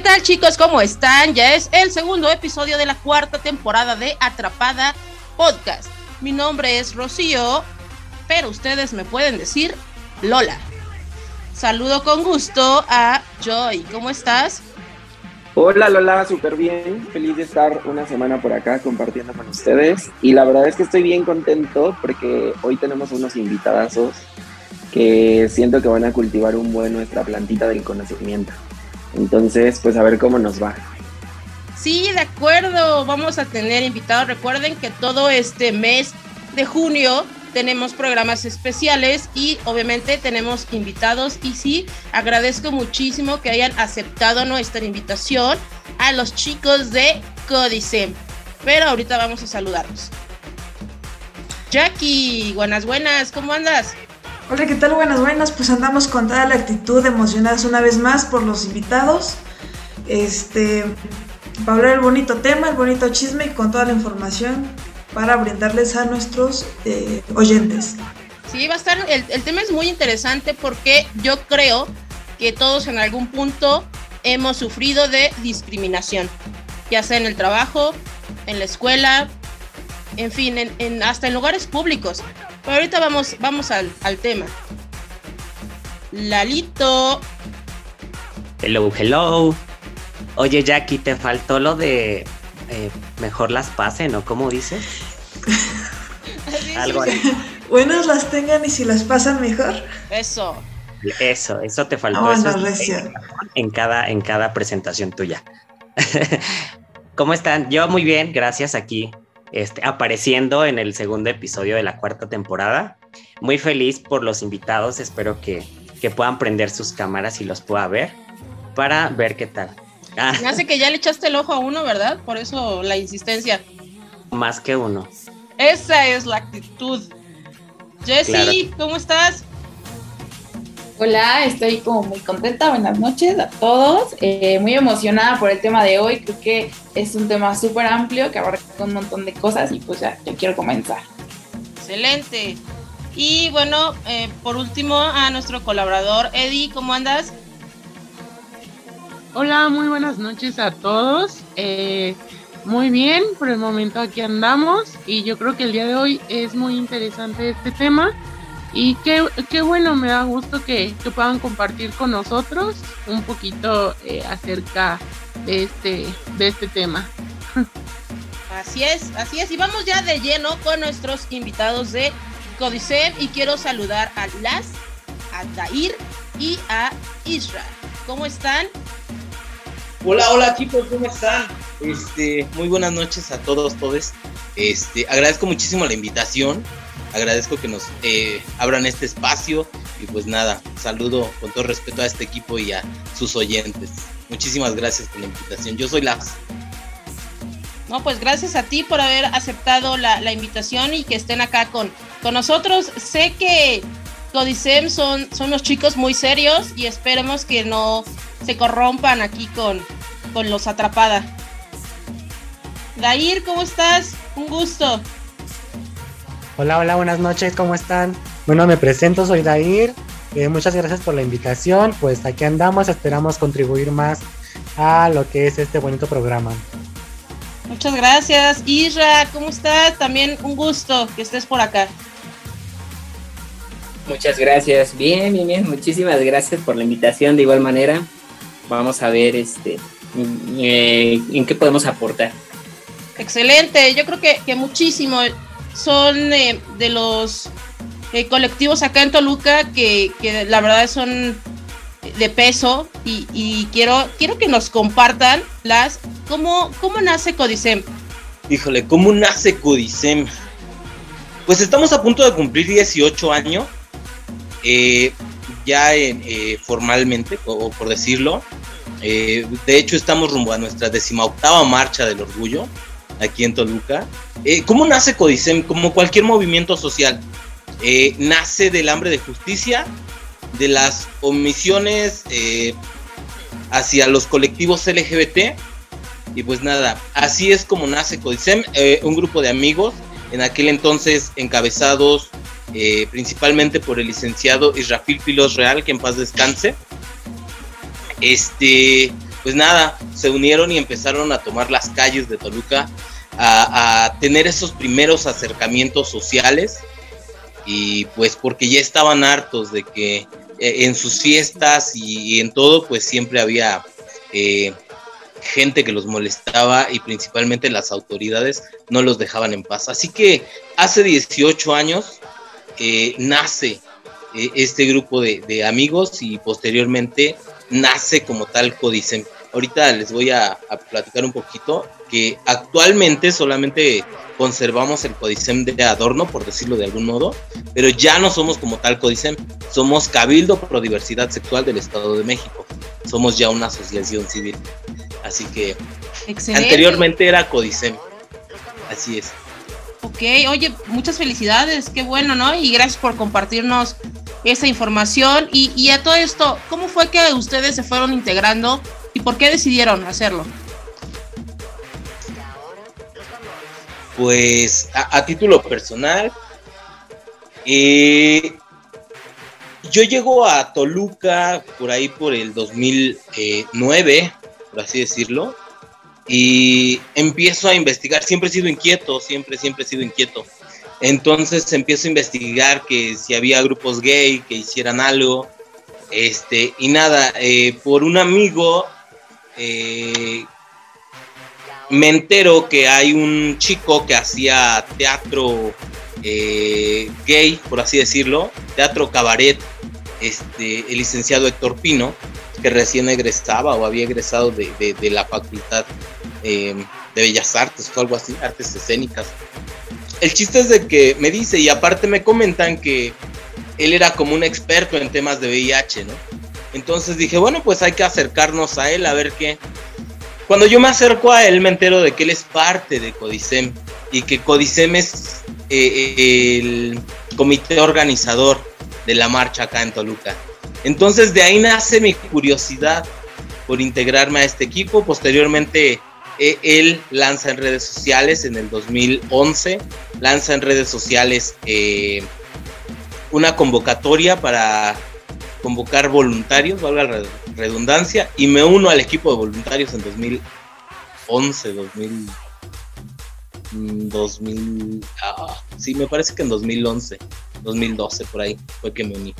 ¿Qué tal chicos? ¿Cómo están? Ya es el segundo episodio de la cuarta temporada de Atrapada Podcast. Mi nombre es Rocío, pero ustedes me pueden decir Lola. Saludo con gusto a Joy. ¿Cómo estás? Hola Lola, súper bien. Feliz de estar una semana por acá compartiendo con ustedes. Y la verdad es que estoy bien contento porque hoy tenemos unos invitadazos que siento que van a cultivar un buen nuestra plantita del conocimiento. Entonces, pues a ver cómo nos va. Sí, de acuerdo. Vamos a tener invitados. Recuerden que todo este mes de junio tenemos programas especiales y obviamente tenemos invitados. Y sí, agradezco muchísimo que hayan aceptado nuestra invitación a los chicos de Códice. Pero ahorita vamos a saludarlos. Jackie, buenas, buenas, ¿cómo andas? Hola, ¿qué tal? Buenas, buenas. Pues andamos con toda la actitud emocionadas una vez más por los invitados. Este, para hablar el bonito tema, el bonito chisme y con toda la información para brindarles a nuestros eh, oyentes. Sí, va a estar, el, tema es muy interesante porque yo creo que todos en algún punto hemos sufrido de discriminación, ya sea en el trabajo, en la escuela, en fin, hasta en lugares públicos. Pero ahorita vamos, vamos al, al tema. Lalito. Hello, hello. Oye, Jackie, te faltó lo de eh, mejor las pasen, ¿no? ¿Cómo dices? Algo así. Buenas las tengan y si las pasan mejor. Eso. Eso, eso te faltó. Oh, eso no, es recio. en, cada, en cada presentación tuya. ¿Cómo están? Yo muy bien, gracias aquí, este, apareciendo en el segundo episodio de la cuarta temporada. Muy feliz por los invitados, espero que, que puedan prender sus cámaras y los pueda ver para ver qué tal. Ah, Me hace que ya le echaste el ojo a uno, ¿verdad? Por eso la insistencia. más que uno. Esa es la actitud. Claro. ¿cómo estás? Hola, estoy como muy contenta. Buenas noches a todos. Eh, muy emocionada por el tema de hoy. Creo que es un tema súper amplio que abarca un montón de cosas y pues ya, ya quiero comenzar. Excelente. Y bueno, eh, por último, a nuestro colaborador Eddie, ¿cómo andas? Hola, muy buenas noches a todos. Eh, muy bien, por el momento aquí andamos y yo creo que el día de hoy es muy interesante este tema y qué, qué bueno, me da gusto que, que puedan compartir con nosotros un poquito eh, acerca de este, de este tema. Así es, así es. Y vamos ya de lleno con nuestros invitados de Codicem y quiero saludar a Las, a Dair y a Isra. ¿Cómo están? Hola, hola chicos, ¿cómo están? Este, muy buenas noches a todos, todos. Este, agradezco muchísimo la invitación, agradezco que nos eh, abran este espacio y pues nada, saludo con todo respeto a este equipo y a sus oyentes. Muchísimas gracias por la invitación. Yo soy Las. No, pues gracias a ti por haber aceptado la, la invitación y que estén acá con, con nosotros. Sé que Codicem son, son unos chicos muy serios y esperemos que no se corrompan aquí con, con los atrapada. Dair, ¿cómo estás? Un gusto. Hola, hola, buenas noches, ¿cómo están? Bueno, me presento, soy Dair. eh, muchas gracias por la invitación. Pues aquí andamos, esperamos contribuir más a lo que es este bonito programa. Muchas gracias. Isra, ¿cómo estás? También un gusto que estés por acá. Muchas gracias. Bien, bien, bien. Muchísimas gracias por la invitación. De igual manera, vamos a ver este eh, en qué podemos aportar. Excelente, yo creo que, que muchísimo. Son eh, de los eh, colectivos acá en Toluca que, que la verdad son de peso y, y quiero, quiero que nos compartan las cómo, cómo nace Codicem. Híjole, ¿cómo nace Codicem? Pues estamos a punto de cumplir 18 años, eh, ya eh, formalmente, o por decirlo. Eh, de hecho, estamos rumbo a nuestra decimoctava marcha del orgullo aquí en Toluca. Eh, ¿Cómo nace Codicem? Como cualquier movimiento social, eh, nace del hambre de justicia, de las omisiones eh, hacia los colectivos LGBT. Y pues nada, así es como nace Codicem, eh, un grupo de amigos, en aquel entonces encabezados principalmente por el licenciado Israfil Pilos Real, que en paz descanse. Este, pues nada, se unieron y empezaron a tomar las calles de Toluca, a, tener esos primeros acercamientos sociales y pues porque ya estaban hartos de que eh, en sus fiestas y, en todo pues siempre había eh, gente que los molestaba y principalmente las autoridades no los dejaban en paz. Así que hace 18 años eh, nace este grupo de, amigos y posteriormente nace como tal Codicem. Ahorita les voy a, platicar un poquito que actualmente solamente conservamos el Codicem de adorno, por decirlo de algún modo, pero ya no somos como tal Codicem, somos Cabildo Pro Diversidad Sexual del Estado de México. Somos ya una asociación civil. Así que anteriormente era Codicem. Así es. Ok, oye, muchas felicidades, qué bueno, ¿no? Y gracias por compartirnos esa información. Y, y a todo esto, ¿cómo fue que ustedes se fueron integrando y por qué decidieron hacerlo? Pues a, título personal, eh, yo llego a Toluca por ahí por el 2009, por así decirlo, y empiezo a investigar. Siempre he sido inquieto, siempre, siempre he sido inquieto. Entonces empiezo a investigar que si había grupos gay que hicieran algo. Este, y nada, eh, por un amigo eh, me entero que hay un chico que hacía teatro eh, gay, por así decirlo, teatro cabaret, este, el licenciado Héctor Pino, que recién egresaba o había egresado de, la Facultad de Bellas Artes o algo así, artes escénicas el chiste es de que me dice, y aparte me comentan que él era como un experto en temas de VIH, ¿no? Entonces dije, bueno, pues hay que acercarnos a él a ver qué. Cuando yo me acerco a él me entero de que él es parte de Codicem y que Codicem es eh, el comité organizador de la marcha acá en Toluca. Entonces de ahí nace mi curiosidad por integrarme a este equipo. Posteriormente él lanza en redes sociales en el 2011, lanza en redes sociales eh, una convocatoria para convocar voluntarios, valga la redundancia, y me uno al equipo de voluntarios en 2011, 2000, 2000, ah, sí, me parece que en 2011, 2012, por ahí fue que me uní.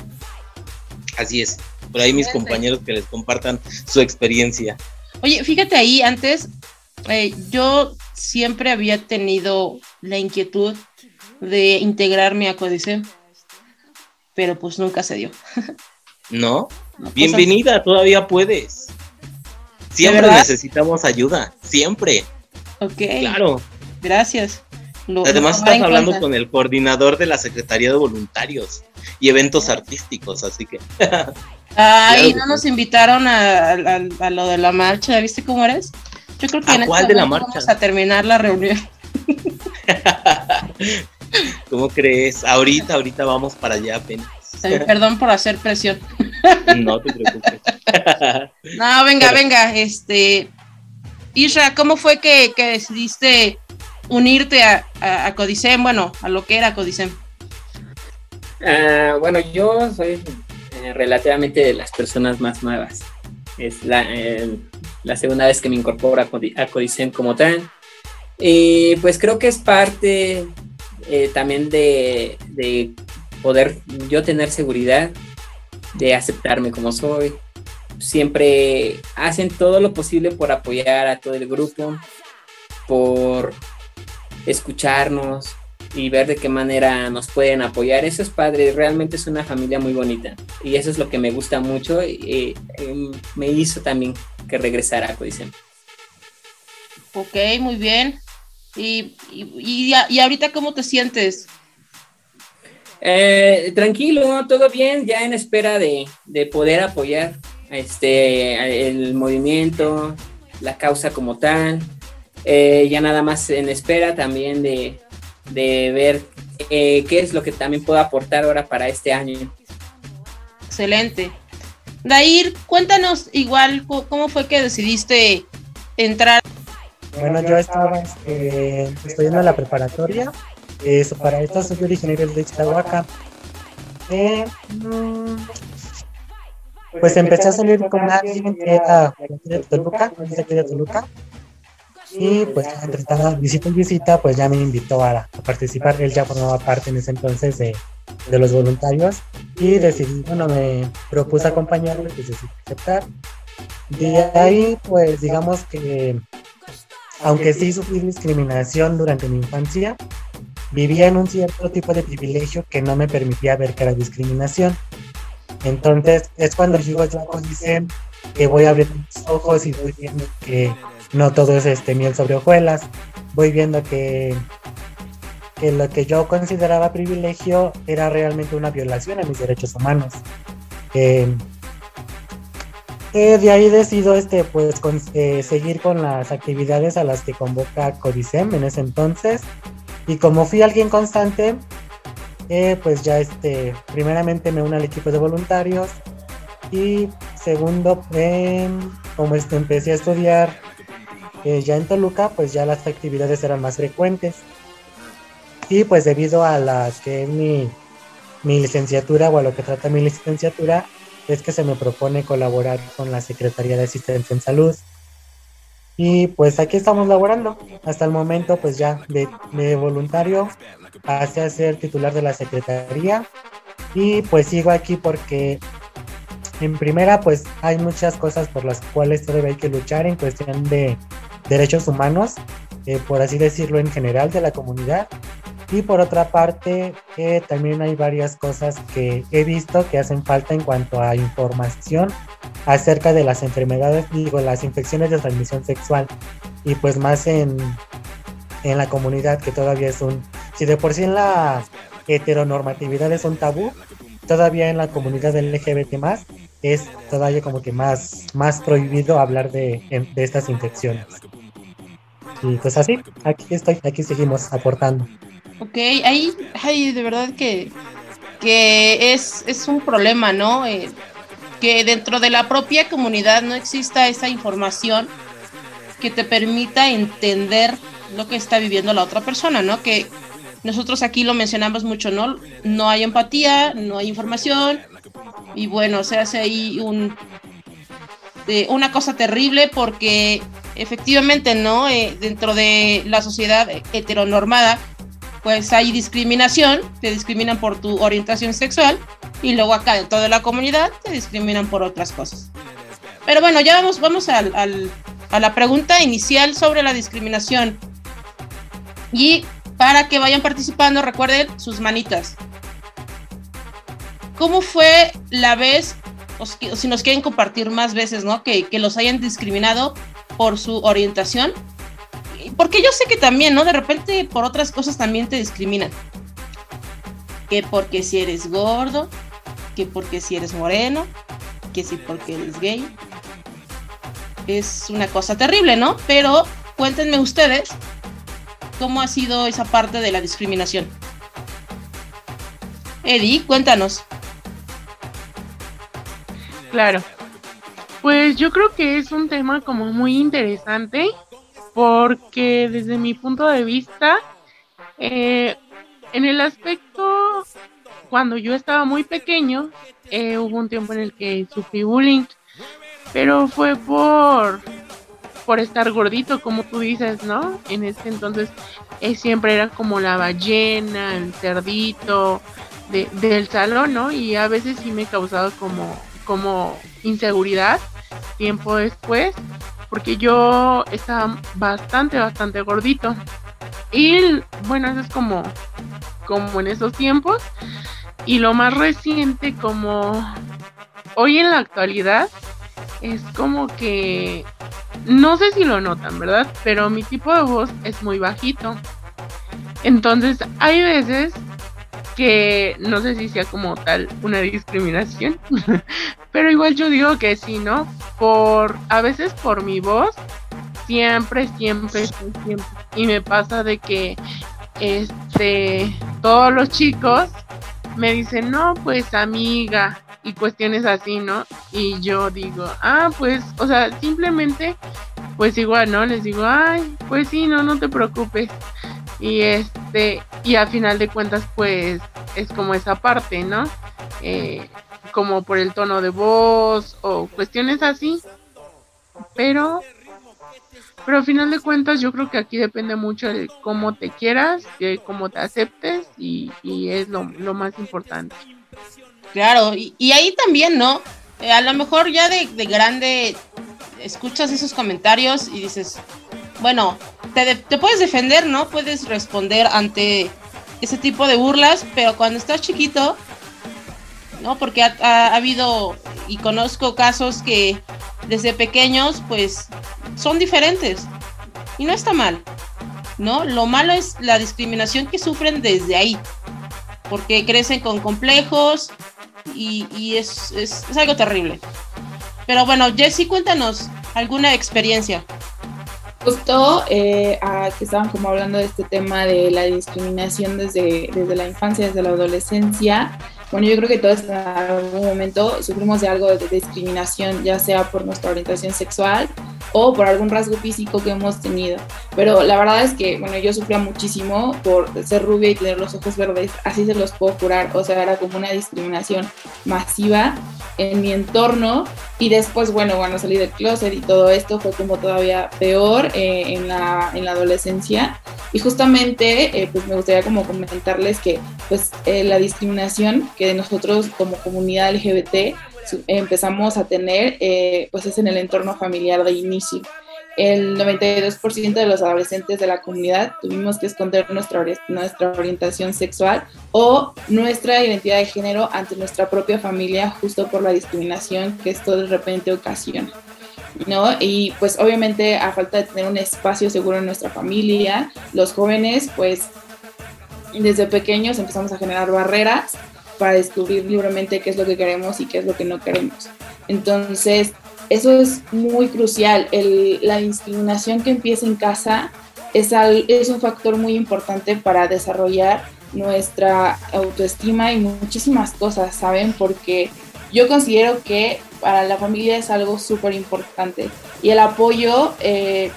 Así es, por ahí mis compañeros que les compartan su experiencia. Oye, fíjate ahí, antes eh, yo siempre había tenido la inquietud de integrarme a Códice, pero pues nunca se dio. no, pues, bienvenida, todavía puedes. Siempre necesitamos ayuda, siempre. Ok. Claro. Gracias. Además estás hablando con el coordinador de la Secretaría de Voluntarios y Eventos Artísticos, así que... Ay, no nos invitaron a, a, lo de la marcha, ¿viste cómo eres? Yo creo que en cuál este de la marcha? vamos a terminar la reunión. ¿Cómo crees? Ahorita, ahorita vamos para allá apenas. Perdón por hacer presión. No te preocupes. No, venga, venga. Este, Isra, ¿cómo fue que, decidiste unirte a, a, Codicem? Bueno, a lo que era Codicem. Ah, bueno, yo soy eh, relativamente de las personas más nuevas. Es la, la segunda vez que me incorporo a, Codicen como tal. Y pues creo que es parte eh, también de, poder yo tener seguridad, de aceptarme como soy. Siempre hacen todo lo posible por apoyar a todo el grupo, por escucharnos y ver de qué manera nos pueden apoyar. Eso es padre, realmente es una familia muy bonita y eso es lo que me gusta mucho y, me hizo también que regresara a Codicen. Ok, muy bien. ¿Y, y, ahorita cómo te sientes? Eh, tranquilo, todo bien, ya en espera de, poder apoyar este, el movimiento, la causa como tal. Eh, ya nada más en espera también de, ver eh, qué es lo que también puedo aportar ahora para este año. Excelente. Dair, cuéntanos igual cómo fue que decidiste entrar. Bueno, yo estaba este, estudiando la preparatoria. Eso, para esto soy originario de Ixtahuaca. Eh, mm, pues empecé a salir con alguien que era de Toluca, de de Toluca, y pues entre cada visita y visita, pues ya me invitó a, participar. Él ya formaba parte en ese entonces de, de, los voluntarios y decidí, bueno, me propuse acompañarlo y pues decidí aceptar. De ahí, pues digamos que, aunque sí sufrí discriminación durante mi infancia, vivía en un cierto tipo de privilegio que no me permitía ver que era discriminación. Entonces es cuando yo a dicen que voy a abrir mis ojos y voy viendo que no todo es este miel sobre hojuelas. Voy viendo que, que lo que yo consideraba privilegio era realmente una violación a mis derechos humanos. Eh, eh, de ahí decido este, pues, eh, seguir con las actividades a las que convoca Codicem en ese entonces. Y como fui alguien constante, pues ya este, primeramente me uno al equipo de voluntarios y segundo, como este, empecé a estudiar eh, ya en Toluca, pues ya las actividades eran más frecuentes. Y pues debido a la que es mi, mi licenciatura o a lo que trata mi licenciatura, es que se me propone colaborar con la Secretaría de Asistencia en Salud. Y pues aquí estamos laborando. Hasta el momento, pues ya de, voluntario pasé ser titular de la Secretaría. Y pues sigo aquí porque en primera, pues hay muchas cosas por las cuales todavía hay que luchar en cuestión de derechos humanos, eh, por así decirlo, en general de la comunidad. Y por otra parte, eh, también hay varias cosas que he visto que hacen falta en cuanto a información acerca de las enfermedades, digo, las infecciones de transmisión sexual. Y pues más en, en la comunidad que todavía es un, si de por sí en la heteronormatividad es un tabú, todavía en la comunidad LGBT más es todavía como que más, más prohibido hablar de, estas infecciones. Y pues así, aquí estoy, aquí seguimos aportando. Ok, ahí, ahí de verdad que, que es, es un problema, ¿no? Eh, que dentro de la propia comunidad no exista esa información que te permita entender lo que está viviendo la otra persona, ¿no? Que nosotros aquí lo mencionamos mucho, ¿no? No hay empatía, no hay información, y bueno, se hace ahí un, eh, una cosa terrible porque efectivamente, ¿no? Eh, dentro de la sociedad heteronormada, pues hay discriminación, te discriminan por tu orientación sexual y luego acá dentro de la comunidad te discriminan por otras cosas. Pero bueno, ya vamos, vamos al, a la pregunta inicial sobre la discriminación. Y para que vayan participando, recuerden sus manitas. ¿Cómo fue la vez, si nos quieren compartir más veces, ¿no? Que, que los hayan discriminado por su orientación. Porque yo sé que también, ¿no? De repente por otras cosas también te discriminan. Que porque si eres gordo, que porque si eres moreno, que si porque eres gay. Es una cosa terrible, ¿no? Pero cuéntenme ustedes cómo ha sido esa parte de la discriminación. Eddie, cuéntanos. Claro. Pues yo creo que es un tema como muy interesante porque desde mi punto de vista, eh, en el aspecto, cuando yo estaba muy pequeño, eh, hubo un tiempo en el que sufrí bullying, pero fue por, por estar gordito, como tú dices, ¿no? En ese entonces eh, siempre era como la ballena, el cerdito del salón, ¿no? Y a veces sí me causaba como como inseguridad tiempo después, porque yo estaba bastante, bastante gordito. Y bueno, eso es como, como en esos tiempos. Y lo más reciente, como hoy en la actualidad, es como que no sé si lo notan, ¿verdad? Pero mi tipo de voz es muy bajito. Entonces, hay veces que no sé si sea como tal una discriminación, pero igual yo digo que sí, ¿no? Por a veces por mi voz siempre, siempre, siempre y me pasa de que este todos los chicos me dicen, "No, pues amiga" y cuestiones así, ¿no? Y yo digo, "Ah, pues, o sea, simplemente pues igual, ¿no? Les digo, "Ay, pues sí, no, no te preocupes." Y este, y a final de cuentas, pues es como esa parte, ¿no? Eh, como por el tono de voz o cuestiones así. Pero, pero al final de cuentas yo creo que aquí depende mucho de cómo te quieras, de cómo te aceptes y, es lo, más importante. Claro, y, ahí también, ¿no? Eh, a lo mejor ya de, grande escuchas esos comentarios y dices, bueno, te, puedes defender, ¿no? Puedes responder ante ese tipo de burlas, pero cuando estás chiquito, ¿no? Porque ha, habido y conozco casos que desde pequeños pues son diferentes y no está mal, ¿no? Lo malo es la discriminación que sufren desde ahí, porque crecen con complejos y, es, es, algo terrible. Pero bueno, Jessy, cuéntanos alguna experiencia. Justo eh, que estaban como hablando de este tema de la discriminación desde, desde la infancia, desde la adolescencia, bueno, yo creo que todos en algún momento sufrimos de algo de discriminación, ya sea por nuestra orientación sexual o por algún rasgo físico que hemos tenido. Pero la verdad es que, bueno, yo sufría muchísimo por ser rubia y tener los ojos verdes, así se los puedo curar. O sea, era como una discriminación masiva en mi entorno. Y después, bueno, bueno, salí del closet y todo esto fue como todavía peor eh, en, la, en la adolescencia. Y justamente, eh, pues me gustaría como comentarles que, pues, eh, la discriminación que nosotros como comunidad LGBT empezamos a tener, eh, pues es en el entorno familiar de inicio. El 92% de los adolescentes de la comunidad tuvimos que esconder nuestra, nuestra orientación sexual o nuestra identidad de género ante nuestra propia familia justo por la discriminación que esto de repente ocasiona. ¿no? Y pues obviamente a falta de tener un espacio seguro en nuestra familia, los jóvenes pues desde pequeños empezamos a generar barreras para descubrir libremente qué es lo que queremos y qué es lo que no queremos. Entonces, eso es muy crucial. la discriminación que empieza en casa es, un factor muy importante para desarrollar nuestra autoestima y muchísimas cosas, ¿saben? Porque yo considero que para la familia es algo súper importante y el apoyo eh,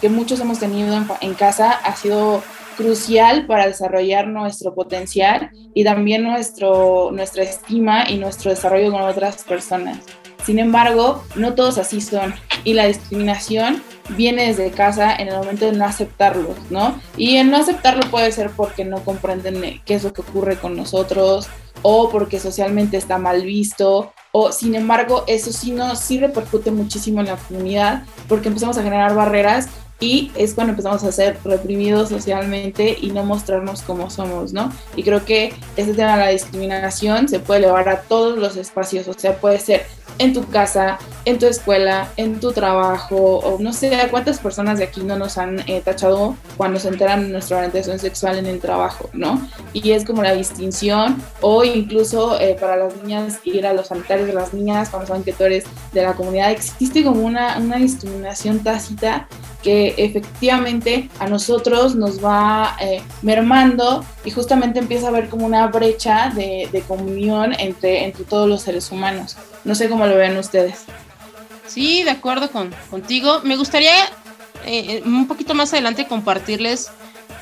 que muchos hemos tenido en, en casa ha sido crucial para desarrollar nuestro potencial y también nuestro, nuestra estima y nuestro desarrollo con otras personas. Sin embargo, no todos así son y la discriminación viene desde casa en el momento de no aceptarlo, ¿no? Y el no aceptarlo puede ser porque no comprenden qué es lo que ocurre con nosotros o porque socialmente está mal visto o sin embargo eso sí no sí repercute muchísimo en la comunidad porque empezamos a generar barreras y es cuando empezamos a ser reprimidos socialmente y no mostrarnos como somos, ¿no? Y creo que este tema de la discriminación se puede elevar a todos los espacios, o sea, puede ser en tu casa, en tu escuela, en tu trabajo, o no sé cuántas personas de aquí no nos han eh, tachado cuando se enteran de nuestra orientación sexual en el trabajo, ¿no? Y es como la distinción, o incluso eh, para las niñas ir a los sanitarios de las niñas cuando saben que tú eres de la comunidad, existe como una, una discriminación tácita que efectivamente a nosotros nos va eh, mermando y justamente empieza a haber como una brecha de, de comunión entre, entre todos los seres humanos. No sé cómo lo ven ustedes. Sí, de acuerdo con, contigo. Me gustaría eh, un poquito más adelante compartirles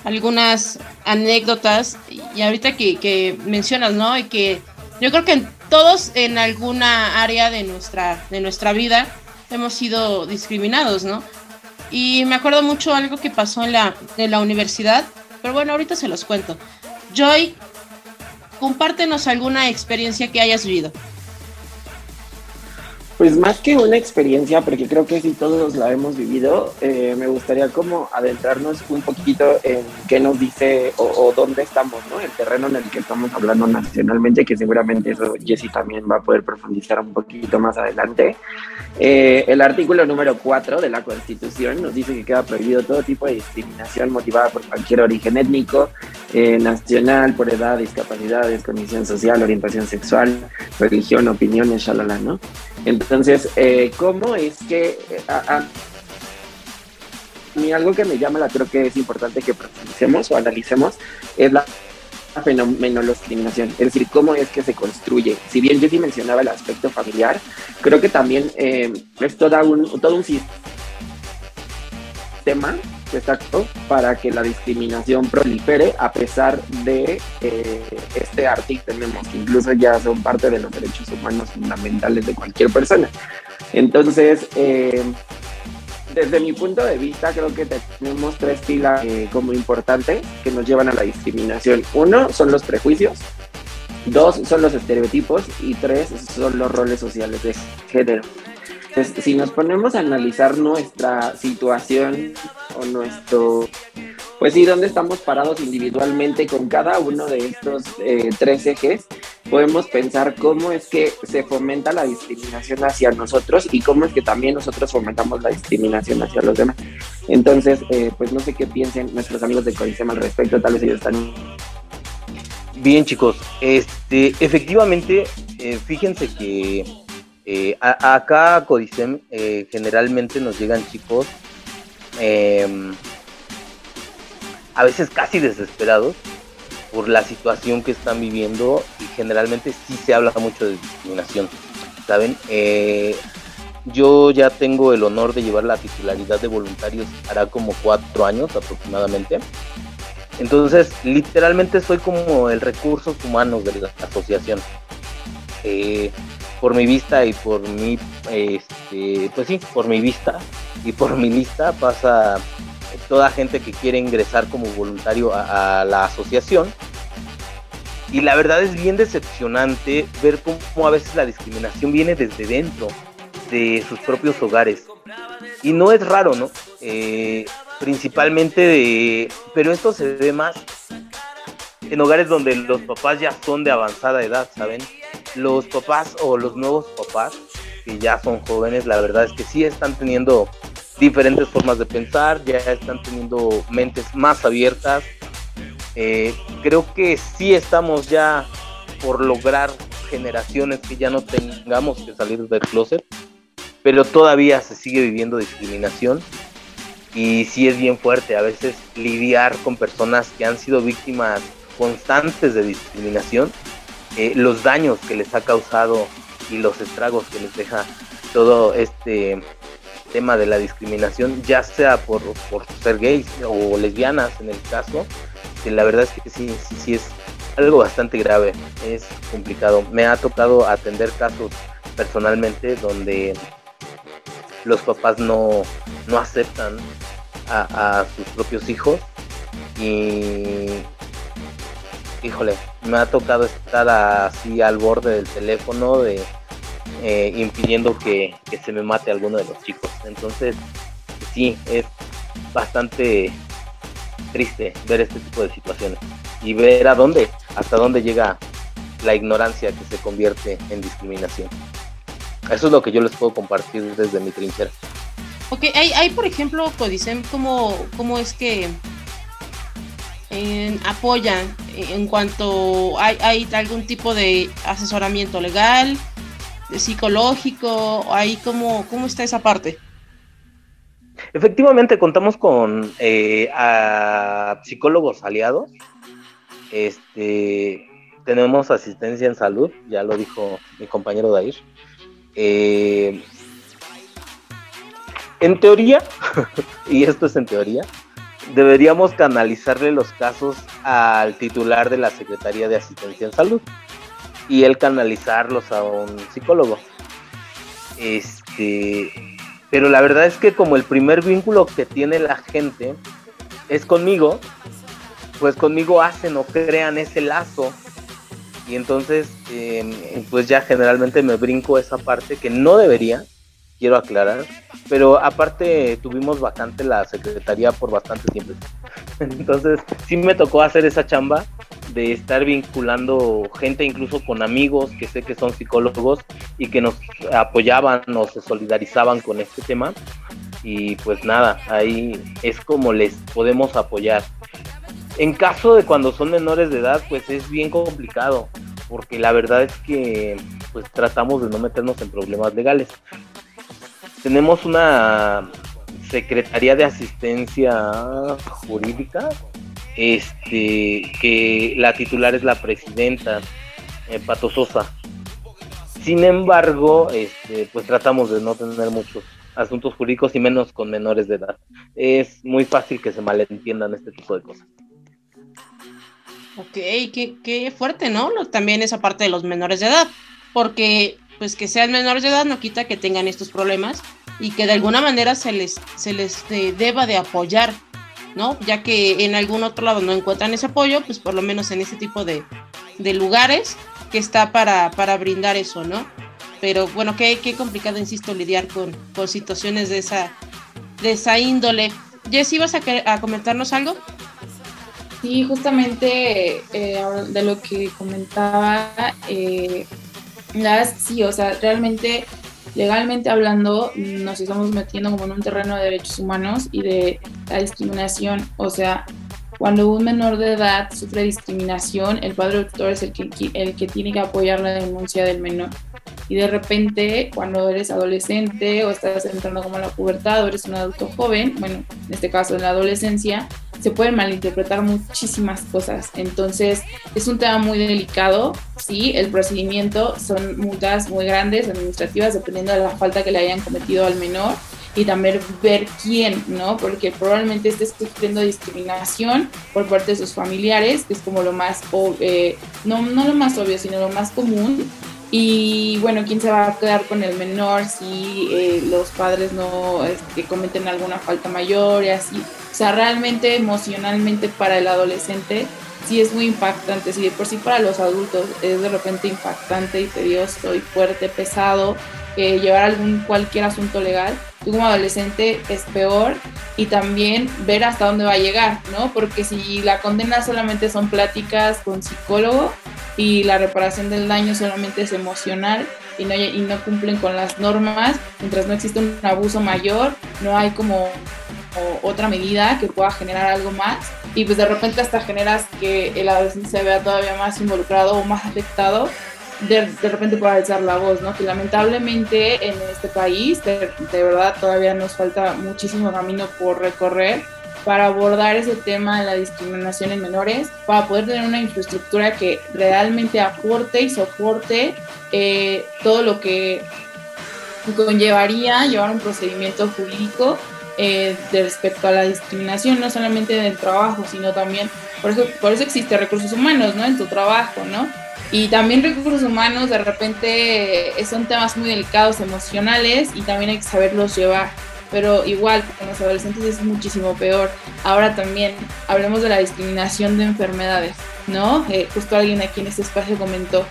algunas anécdotas y ahorita que, que, mencionas, ¿no? Y que yo creo que todos en alguna área de nuestra, de nuestra vida hemos sido discriminados, ¿no? Y me acuerdo mucho algo que pasó en la, en la universidad, pero bueno, ahorita se los cuento. Joy, compártenos alguna experiencia que hayas vivido. Pues más que una experiencia, porque creo que sí todos la hemos vivido, eh, me gustaría como adentrarnos un poquito en qué nos dice o, dónde estamos, ¿no? El terreno en el que estamos hablando nacionalmente, que seguramente eso Jessy también va a poder profundizar un poquito más adelante. Eh, el artículo número 4 de la Constitución nos dice que queda prohibido todo tipo de discriminación motivada por cualquier origen étnico, eh, nacional, por edad, discapacidades, condición social, orientación sexual, religión, opiniones, shalala, ¿no? Entonces, eh, ¿cómo es que eh, a, mí algo que me llama, la creo que es importante que profundicemos o analicemos, es la fenomenología, es decir, cómo es que se construye. Si bien yo mencionaba el aspecto familiar, creo que también eh, es toda un, todo un sistema exacto para que la discriminación prolifere a pesar de eh, este artículo que incluso ya son parte de los derechos humanos fundamentales de cualquier persona. Entonces, eh, desde mi punto de vista, creo que tenemos tres pilas eh, como importantes que nos llevan a la discriminación. Uno son los prejuicios, dos son los estereotipos y tres son los roles sociales de género. Entonces, si nos ponemos a analizar nuestra situación o nuestro, pues sí, dónde estamos parados individualmente con cada uno de estos eh, tres ejes, podemos pensar cómo es que se fomenta la discriminación hacia nosotros y cómo es que también nosotros fomentamos la discriminación hacia los demás. Entonces, eh, pues no sé qué piensen nuestros amigos de Codicem al respecto, tal vez ellos están... Bien chicos, este, efectivamente, eh, fíjense que eh, acá a Codicem eh, generalmente nos llegan chicos em, a veces casi desesperados por la situación que están viviendo y generalmente sí se habla mucho de discriminación, ¿saben? Eh, yo ya tengo el honor de llevar la titularidad de voluntarios hará como cuatro años aproximadamente. Entonces, literalmente soy como el recursos humanos de la asociación. Por mi vista y por mi, este, pues sí, por mi vista y por mi lista pasa toda gente que quiere ingresar como voluntario a, la asociación. Y la verdad es bien decepcionante ver cómo a veces la discriminación viene desde dentro de sus propios hogares. Y no es raro, ¿no? Eh, principalmente de... Pero esto se ve más en hogares donde los papás ya son de avanzada edad, ¿saben? Los papás o los nuevos papás que ya son jóvenes, la verdad es que sí están teniendo diferentes formas de pensar, ya están teniendo mentes más abiertas. Eh, creo que sí estamos ya por lograr generaciones que ya no tengamos que salir del closet, pero todavía se sigue viviendo discriminación y sí es bien fuerte a veces lidiar con personas que han sido víctimas constantes de discriminación eh, los daños que les ha causado y los estragos que les deja todo este tema de la discriminación, ya sea por, por ser gays o lesbianas en el caso, que la verdad es que sí, sí, sí es algo bastante grave, es complicado. Me ha tocado atender casos personalmente donde los papás no, no aceptan a, a sus propios hijos y híjole, me ha tocado estar así al borde del teléfono de eh, impidiendo que, se me mate alguno de los chicos. Entonces, sí, es bastante triste ver este tipo de situaciones y ver a dónde, hasta dónde llega la ignorancia que se convierte en discriminación. Eso es lo que yo les puedo compartir desde mi trinchera. Ok, hay, hay por ejemplo, Codicem, ¿cómo, cómo es que apoyan en cuanto hay, algún tipo de asesoramiento legal, psicológico, ahí cómo, cómo está esa parte. Efectivamente, contamos con eh, psicólogos aliados. Este, tenemos asistencia en salud, ya lo dijo mi compañero Dair. Eh, en teoría, y esto es en teoría, deberíamos canalizarle los casos al titular de la Secretaría de Asistencia en Salud y él canalizarlos a un psicólogo. Este, pero la verdad es que como el primer vínculo que tiene la gente es conmigo, pues conmigo hacen o crean ese lazo y entonces em, pues ya generalmente me brinco esa parte que no debería quiero aclarar. Pero aparte tuvimos bastante la secretaría por bastante tiempo. Entonces sí me tocó hacer esa chamba de estar vinculando gente incluso con amigos que sé que son psicólogos y que nos apoyaban se solidarizaban con este tema. Y pues nada, ahí es como les podemos apoyar. En caso de cuando son menores de edad, pues es bien complicado, porque la verdad es que pues tratamos de no meternos en problemas legales tenemos una Secretaría de Asistencia Jurídica, este, que la titular es la presidenta, eh, Pato Sosa. Sin embargo, este, pues tratamos de no tener muchos asuntos jurídicos y menos con menores de edad. Es muy fácil que se malentiendan este tipo de cosas. Ok, qué, qué fuerte, ¿no? También esa parte de los menores de edad, porque pues que sean menores de edad no quita que tengan estos problemas y que de alguna manera se les, se les eh, deba de apoyar, ¿no? Ya que en algún otro lado no encuentran ese apoyo, pues por lo menos en ese tipo de, de lugares que está para, para brindar eso, ¿no? Pero bueno, qué, qué complicado, insisto, lidiar con, con situaciones de esa, de esa índole. Jess, ¿ibas a, a comentarnos algo? Sí, justamente eh, de lo que comentaba, eh, las, sí, o sea, realmente, legalmente hablando, nos estamos metiendo como en un terreno de derechos humanos y de la discriminación, o sea, cuando un menor de edad sufre discriminación, el padre tutor es el que, el que tiene que apoyar la denuncia del menor. Y de repente, cuando eres adolescente o estás entrando como a la pubertad o eres un adulto joven, bueno, en este caso en la adolescencia, se pueden malinterpretar muchísimas cosas. Entonces, es un tema muy delicado. Sí, el procedimiento son multas muy grandes, administrativas, dependiendo de la falta que le hayan cometido al menor y también ver quién, ¿no? Porque probablemente esté sufriendo discriminación por parte de sus familiares, que es como lo más, eh, no, no lo más obvio, sino lo más común. Y bueno, ¿quién se va a quedar con el menor si eh, los padres no este, cometen alguna falta mayor y así? O sea, realmente emocionalmente para el adolescente sí es muy impactante, si de por sí para los adultos es de repente impactante y tedioso y fuerte, pesado, eh, llevar algún cualquier asunto legal, tú como adolescente es peor y también ver hasta dónde va a llegar, ¿no? Porque si la condena solamente son pláticas con psicólogo y la reparación del daño solamente es emocional y no, y no cumplen con las normas, mientras no existe un abuso mayor, no hay como otra medida que pueda generar algo más y pues de repente hasta generas que el adolescente se vea todavía más involucrado o más afectado de, de, repente por alzar la voz, ¿no? Que lamentablemente en este país, de, de, verdad, todavía nos falta muchísimo camino por recorrer para abordar ese tema de la discriminación en menores, para poder tener una infraestructura que realmente aporte y soporte eh, todo lo que conllevaría llevar un procedimiento jurídico eh, de respecto a la discriminación, no solamente en el trabajo, sino también, por eso, por eso existe recursos humanos, ¿no? En tu trabajo, ¿no? Y también recursos humanos de repente son temas muy delicados, emocionales, y también hay que saberlos llevar. Pero igual, con los adolescentes es muchísimo peor. Ahora también hablemos de la discriminación de enfermedades, ¿no? Eh, justo alguien aquí en este espacio comentó,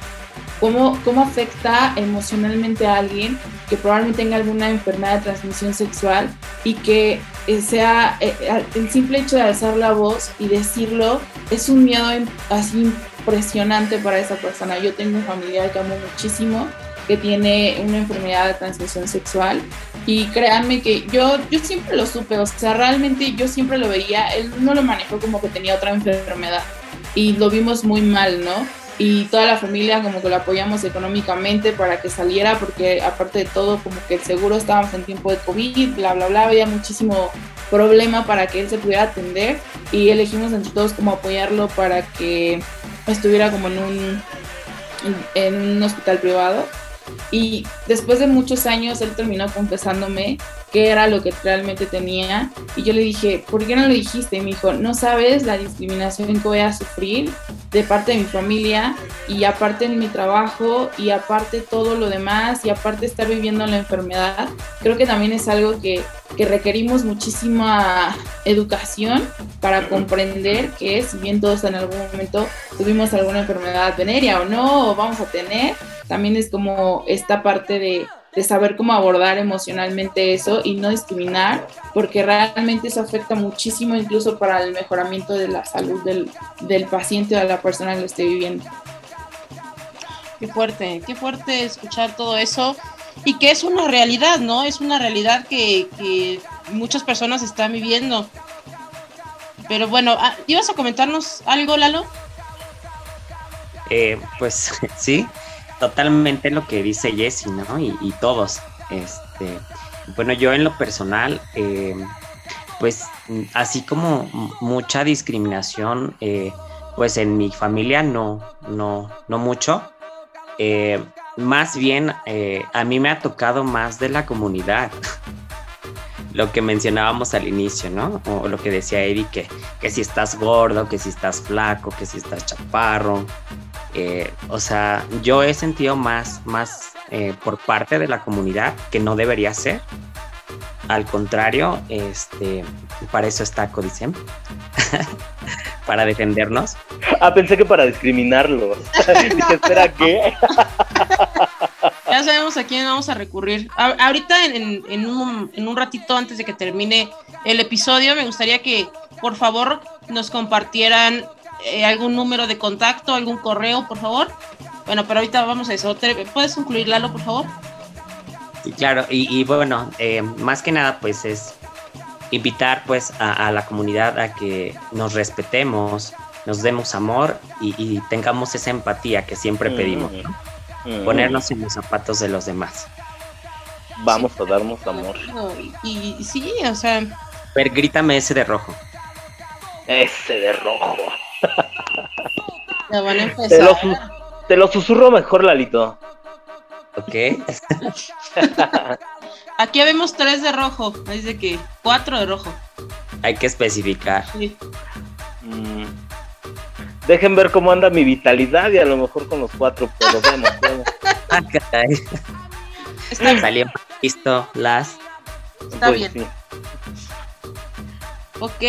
¿Cómo, ¿Cómo afecta emocionalmente a alguien que probablemente tenga alguna enfermedad de transmisión sexual y que eh, sea eh, el simple hecho de alzar la voz y decirlo es un miedo así impresionante para esa persona. Yo tengo un familiar que amo muchísimo que tiene una enfermedad de transmisión sexual y créanme que yo, yo siempre lo supe, o sea, realmente yo siempre lo veía, él no lo manejó como que tenía otra enfermedad y lo vimos muy mal, ¿no? Y toda la familia como que lo apoyamos económicamente para que saliera porque aparte de todo como que el seguro estábamos en tiempo de COVID, bla, bla, bla, había muchísimo problema para que él se pudiera atender y elegimos entre todos como apoyarlo para que estuviera como en un, en un hospital privado. Y después de muchos años él terminó confesándome qué era lo que realmente tenía. Y yo le dije, ¿por qué no lo dijiste? Y me dijo, no sabes la discriminación que voy a sufrir de parte de mi familia y aparte en mi trabajo y aparte todo lo demás y aparte estar viviendo la enfermedad. Creo que también es algo que, que requerimos muchísima educación para comprender que si bien todos en algún momento tuvimos alguna enfermedad venérea o no, o vamos a tener, también es como esta parte de de saber cómo abordar emocionalmente eso y no discriminar, porque realmente eso afecta muchísimo incluso para el mejoramiento de la salud del, del paciente o de la persona que lo esté viviendo. Qué fuerte, qué fuerte escuchar todo eso y que es una realidad, ¿no? Es una realidad que, que muchas personas están viviendo. Pero bueno, ah, ¿ibas a comentarnos algo, Lalo? Eh, pues sí, totalmente lo que dice Jesse, ¿no? Y, todos. Este, bueno, yo en lo personal, eh, pues así como mucha discriminación, eh, pues en mi familia no, no, no mucho. Eh, más bien, a mí me ha tocado más de la comunidad. lo que mencionábamos al inicio, ¿no? O lo que decía Eddie, que, que si estás gordo, que si estás flaco, que si estás chaparro. Eh, o sea, yo he sentido más, más eh, por parte de la comunidad que no debería ser. Al contrario, este, para eso está Codicem, para defendernos. Ah, pensé que para discriminarlos. Dije, espera, ¿qué? ya sabemos a quién vamos a recurrir. ahorita, en, un, ratito antes de que termine el episodio, me gustaría que, por favor, nos compartieran eh, algún número de contacto, algún correo, por favor. Bueno, pero ahorita vamos a eso. ¿Puedes concluir, Lalo, por favor? Y claro, y, bueno, eh, más que nada, pues es invitar pues a, la comunidad a que nos respetemos, nos demos amor y, tengamos esa empatía que siempre pedimos, ¿no? Mm. ponernos en los zapatos de los demás. Vamos a darnos amor. Y, sí, o sea. Ver, grítame ese de rojo. Ese de rojo. Ya van a empezar. Te lo, susurro mejor, Lalito. Ok. Aquí vemos tres de rojo. Es que cuatro de rojo. Hay que especificar. Mm. Dejen ver cómo anda mi vitalidad y a lo mejor con los cuatro, pero vemos, vemos. Ah, Salió listo, las. Está pues bien. Ok,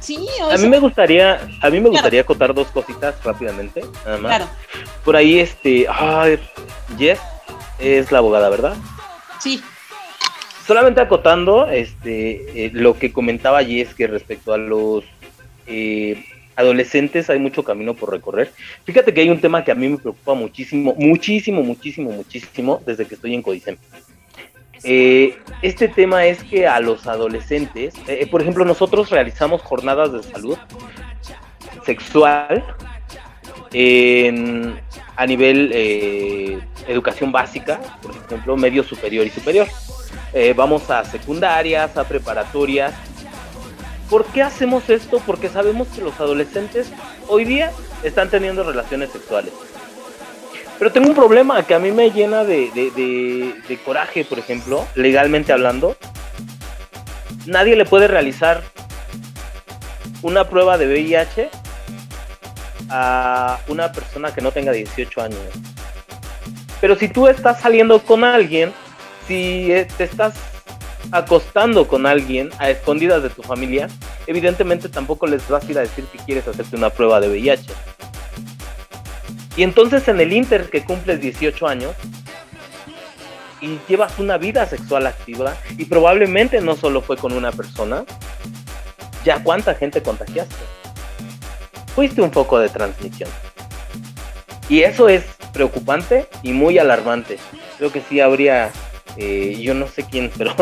sí. a mí me gustaría, a mí me gustaría acotar dos cositas rápidamente, nada más. Claro. Por ahí, este, ay, Jess es la abogada, ¿verdad? Sí. Solamente acotando, este, eh, lo que comentaba Jess que respecto a los eh, adolescentes hay mucho camino por recorrer. Fíjate que hay un tema que a mí me preocupa muchísimo, muchísimo, muchísimo, muchísimo desde que estoy en Codicem. Eh, este tema es que a los adolescentes, eh, por ejemplo, nosotros realizamos jornadas de salud sexual a nivel eh, educación básica, por ejemplo, medio superior y superior. vamos a secundarias, a preparatorias, ¿Por qué hacemos esto? Porque sabemos que los adolescentes hoy día están teniendo relaciones sexuales. Pero tengo un problema que a mí me llena de, coraje, por ejemplo, legalmente hablando. Nadie le puede realizar una prueba de VIH a una persona que no tenga 18 años. Pero si tú estás saliendo con alguien, si eh, te estás acostando con alguien a escondidas de tu familia, evidentemente tampoco les vas a ir a decir que quieres hacerte una prueba de VIH. Y entonces en el Inter que cumples 18 años y llevas una vida sexual activa y probablemente no solo fue con una persona, ya cuánta gente contagiaste. Fuiste un foco de transmisión. Y eso es preocupante y muy alarmante. Creo que sí habría eh, yo no sé quién, pero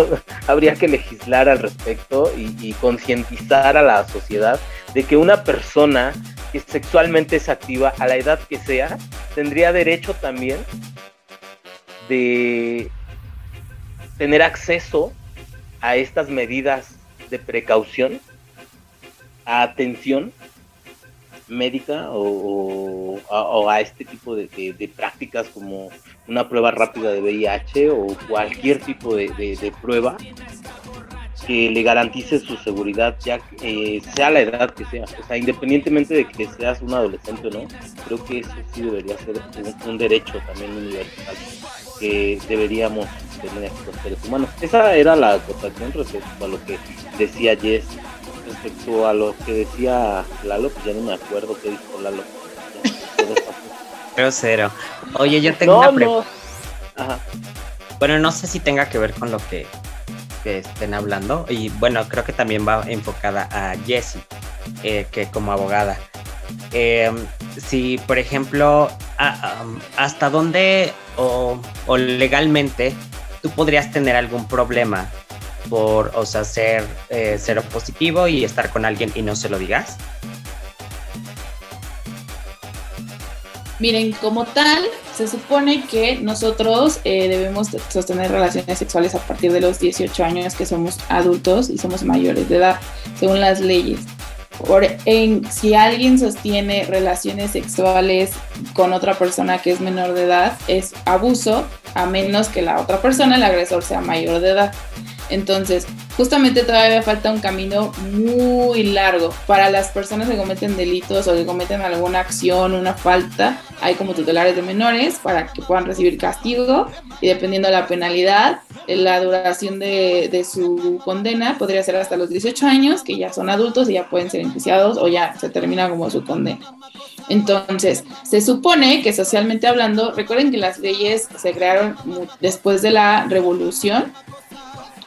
habría que legislar al respecto y, concientizar a la sociedad de que una persona que sexualmente es activa, a la edad que sea, tendría derecho también de tener acceso a estas medidas de precaución, a atención médica o, a, este tipo de, prácticas como una prueba rápida de VIH o cualquier tipo de, prueba que le garantice su seguridad, ya eh, sea la edad que sea, o sea, independientemente de que seas un adolescente o no, creo que eso sí debería ser un, derecho también universal que deberíamos tener los seres humanos. Esa era la acotación respecto a lo que decía Jess respecto a lo que decía Lalo, pues ya no me acuerdo qué dijo Lalo. Pero cero. Oye, yo tengo una pregunta. Bueno, no sé si tenga que ver con lo que, estén hablando. Y bueno, creo que también va enfocada a Jessie, eh, que como abogada. Em, si, por ejemplo, hasta dónde o, o legalmente tú podrías tener algún problema por, o sea, ser eh, positivo y estar con alguien y no se lo digas? Miren, como tal, se supone que nosotros eh, debemos sostener relaciones sexuales a partir de los 18 años que somos adultos y somos mayores de edad, según las leyes. Por, en, si alguien sostiene relaciones sexuales con otra persona que es menor de edad, es abuso, a menos que la otra persona, el agresor, sea mayor de edad. Entonces, justamente todavía falta un camino muy largo para las personas que cometen delitos o que cometen alguna acción, una falta. Hay como tutelares de menores para que puedan recibir castigo y dependiendo de la penalidad, la duración de, de su condena podría ser hasta los 18 años, que ya son adultos y ya pueden ser enjuiciados o ya se termina como su condena. Entonces, se supone que socialmente hablando, recuerden que las leyes se crearon después de la revolución,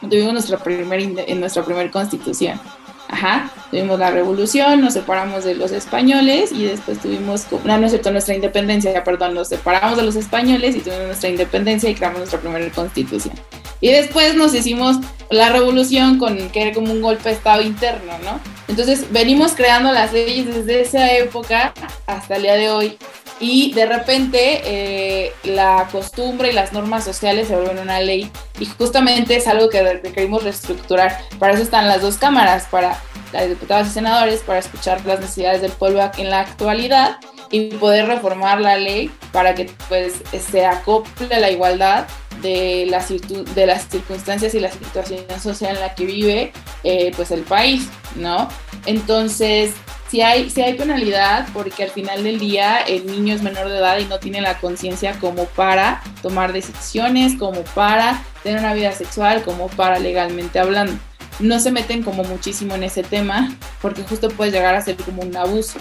tuvimos nuestra primer, en nuestra primera constitución. Ajá, tuvimos la revolución, nos separamos de los españoles y después tuvimos, no, no es cierto, nuestra independencia, perdón, nos separamos de los españoles y tuvimos nuestra independencia y creamos nuestra primera constitución. Y después nos hicimos la revolución con que era como un golpe de estado interno, ¿no? Entonces venimos creando las leyes desde esa época hasta el día de hoy y de repente eh, la costumbre y las normas sociales se vuelven una ley y justamente es algo que requerimos reestructurar. Para eso están las dos cámaras, para las diputadas y senadores, para escuchar las necesidades del pueblo en la actualidad y poder reformar la ley para que pues se acople a la igualdad de las, de las circunstancias y la situación social en la que vive eh, pues el país, ¿no? Entonces, si hay, si hay penalidad porque al final del día el niño es menor de edad y no tiene la conciencia como para tomar decisiones, como para tener una vida sexual, como para legalmente hablando. No se meten como muchísimo en ese tema porque justo puede llegar a ser como un abuso.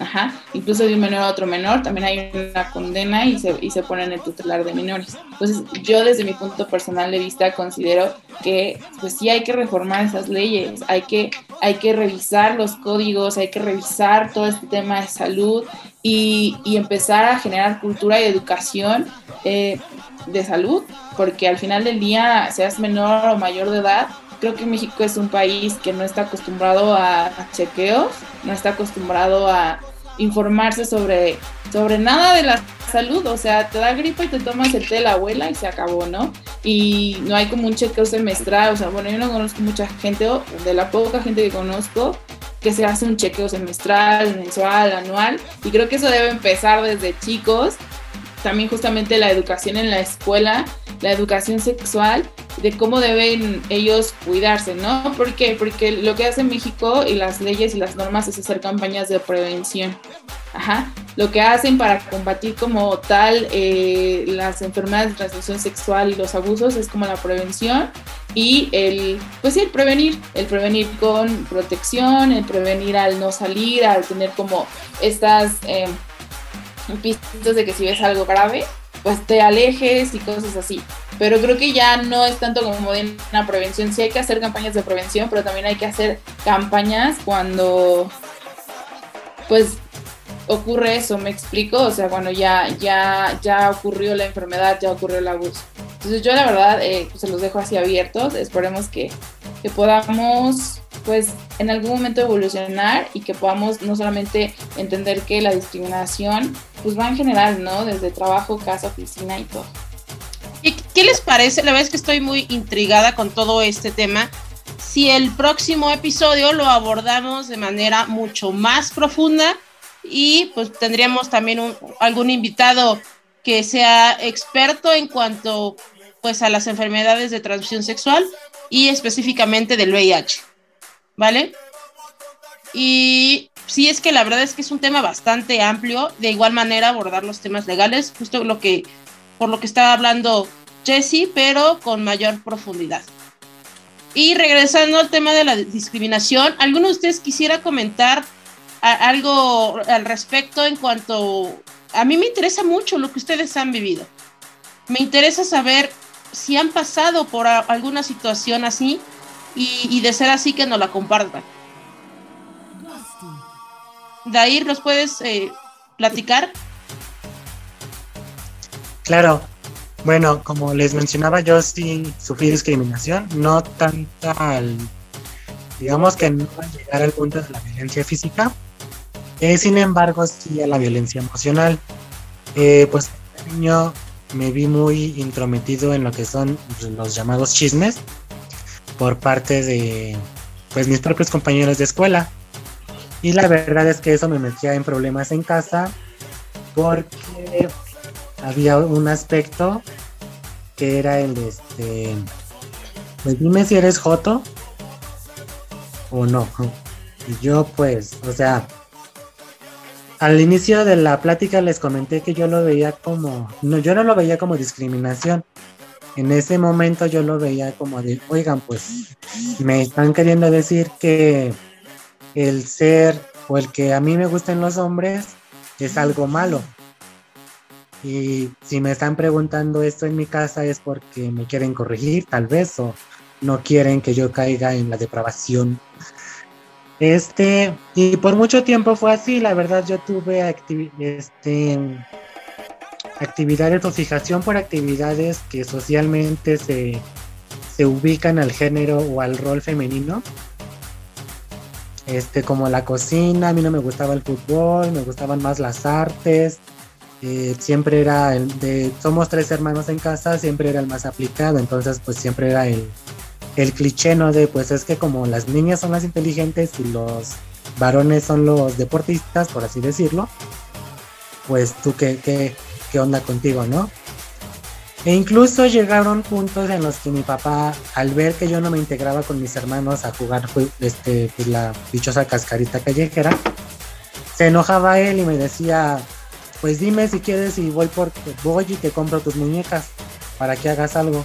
Ajá, incluso de un menor a otro menor, también hay una condena y se, y se pone en el tutelar de menores. Entonces, yo desde mi punto personal de vista considero que pues sí hay que reformar esas leyes, hay que, hay que revisar los códigos, hay que revisar todo este tema de salud y, y empezar a generar cultura y educación eh, de salud, porque al final del día, seas menor o mayor de edad, creo que México es un país que no está acostumbrado a chequeos, no está acostumbrado a, informarse sobre, sobre nada de la salud, o sea, te da gripa y te tomas el té de la abuela y se acabó, ¿no? Y no hay como un chequeo semestral, o sea, bueno, yo no conozco mucha gente, de la poca gente que conozco, que se hace un chequeo semestral, mensual, anual, y creo que eso debe empezar desde chicos, también justamente la educación en la escuela, la educación sexual, de cómo deben ellos cuidarse, ¿no? ¿Por qué? Porque lo que hace México y las leyes y las normas es hacer campañas de prevención. Ajá. Lo que hacen para combatir como tal eh, las enfermedades de transmisión sexual y los abusos es como la prevención y el, pues el prevenir, el prevenir con protección, el prevenir al no salir, al tener como estas eh, pistas de que si ves algo grave, pues te alejes y cosas así. Pero creo que ya no es tanto como de una prevención. Sí hay que hacer campañas de prevención, pero también hay que hacer campañas cuando pues ocurre eso, me explico, o sea, cuando ya, ya, ya ocurrió la enfermedad, ya ocurrió el abuso. Entonces yo la verdad eh, pues, se los dejo así abiertos, esperemos que, que podamos pues en algún momento evolucionar y que podamos no solamente entender que la discriminación pues va en general, ¿no? Desde trabajo, casa, oficina y todo. ¿Y qué les parece? La verdad es que estoy muy intrigada con todo este tema. Si el próximo episodio lo abordamos de manera mucho más profunda y pues tendríamos también un, algún invitado que sea experto en cuanto pues a las enfermedades de transmisión sexual y específicamente del VIH. ¿Vale? Y sí es que la verdad es que es un tema bastante amplio, de igual manera abordar los temas legales, justo lo que por lo que estaba hablando Jesse, pero con mayor profundidad. Y regresando al tema de la discriminación, ¿alguno de ustedes quisiera comentar algo al respecto en cuanto a mí me interesa mucho lo que ustedes han vivido. Me interesa saber si han pasado por alguna situación así y, de ser así que nos la compartan. Dair, ¿los puedes eh, platicar? Claro. Bueno, como les mencionaba, yo sí sufrí discriminación, no tanta al, digamos que no a llegar al punto de la violencia física, eh, sin embargo, sí a la violencia emocional. Eh, pues niño me vi muy intrometido en lo que son los llamados chismes por parte de pues mis propios compañeros de escuela. Y la verdad es que eso me metía en problemas en casa porque había un aspecto que era el de este pues dime si eres Joto o no. Y yo pues, o sea, al inicio de la plática les comenté que yo lo veía como, no, yo no lo veía como discriminación. En ese momento yo lo veía como de, oigan, pues me están queriendo decir que el ser o el que a mí me gusten los hombres es algo malo. Y si me están preguntando esto en mi casa es porque me quieren corregir, tal vez, o no quieren que yo caiga en la depravación. Este, y por mucho tiempo fue así, la verdad yo tuve este, actividades o fijación por actividades que socialmente se, se ubican al género o al rol femenino. Este, como la cocina, a mí no me gustaba el fútbol, me gustaban más las artes, eh, siempre era el de, somos tres hermanos en casa, siempre era el más aplicado, entonces pues siempre era el, el cliché, ¿no? De pues es que como las niñas son las inteligentes y los varones son los deportistas, por así decirlo, pues tú qué, qué, qué onda contigo, ¿no? E incluso llegaron puntos en los que mi papá, al ver que yo no me integraba con mis hermanos a jugar este, pues, la dichosa cascarita callejera, se enojaba él y me decía, pues dime si quieres y voy por voy y te compro tus muñecas para que hagas algo.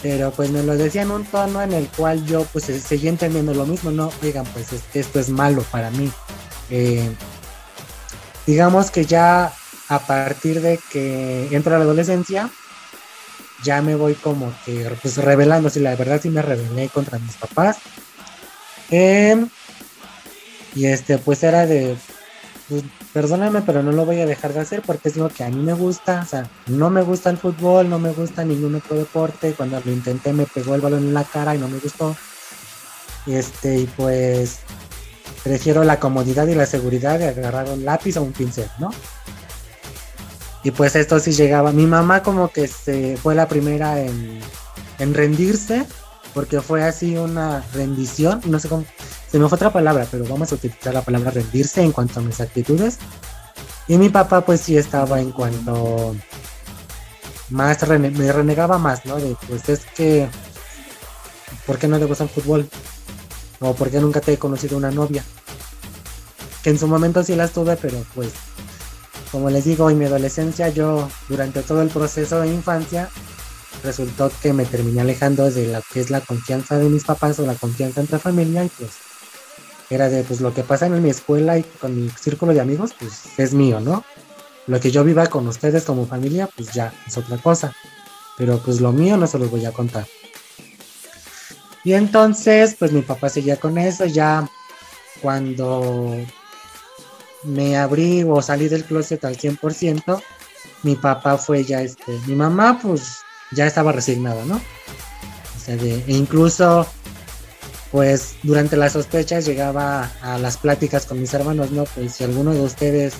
Pero pues me lo decía en un tono en el cual yo pues seguía entendiendo lo mismo, no, oigan, pues esto es malo para mí. Eh, digamos que ya a partir de que entro a la adolescencia, ya me voy como que pues revelando, si la verdad sí me rebelé contra mis papás. Em, y este pues era de, pues, perdóname, pero no lo voy a dejar de hacer porque es lo que a mí me gusta. O sea, no me gusta el fútbol, no me gusta ningún otro deporte. Cuando lo intenté me pegó el balón en la cara y no me gustó. Este, y pues prefiero la comodidad y la seguridad de agarrar un lápiz o un pincel, ¿no? Y pues esto sí llegaba. Mi mamá como que se fue la primera en, en rendirse, porque fue así una rendición, no sé cómo, se me fue otra palabra, pero vamos a utilizar la palabra rendirse en cuanto a mis actitudes. Y mi papá pues sí estaba en cuanto más me renegaba más, ¿no? De pues es que ¿por qué no te gusta el fútbol? O ¿por qué nunca te he conocido una novia? Que en su momento sí las tuve, pero pues como les digo, en mi adolescencia yo durante todo el proceso de infancia resultó que me terminé alejando de lo que es la confianza de mis papás o la confianza entre familia y pues era de, pues lo que pasa en mi escuela y con mi círculo de amigos, pues es mío, ¿no? Lo que yo viva con ustedes como familia, pues ya es otra cosa. Pero pues lo mío no se los voy a contar. Y entonces, pues mi papá seguía con eso. Ya cuando me abrí o salí del closet al 100%, mi papá fue ya este. Mi mamá, pues ya estaba resignada, ¿no? O sea, de, e incluso pues durante las sospechas llegaba a las pláticas con mis hermanos, ¿no? Pues si alguno de ustedes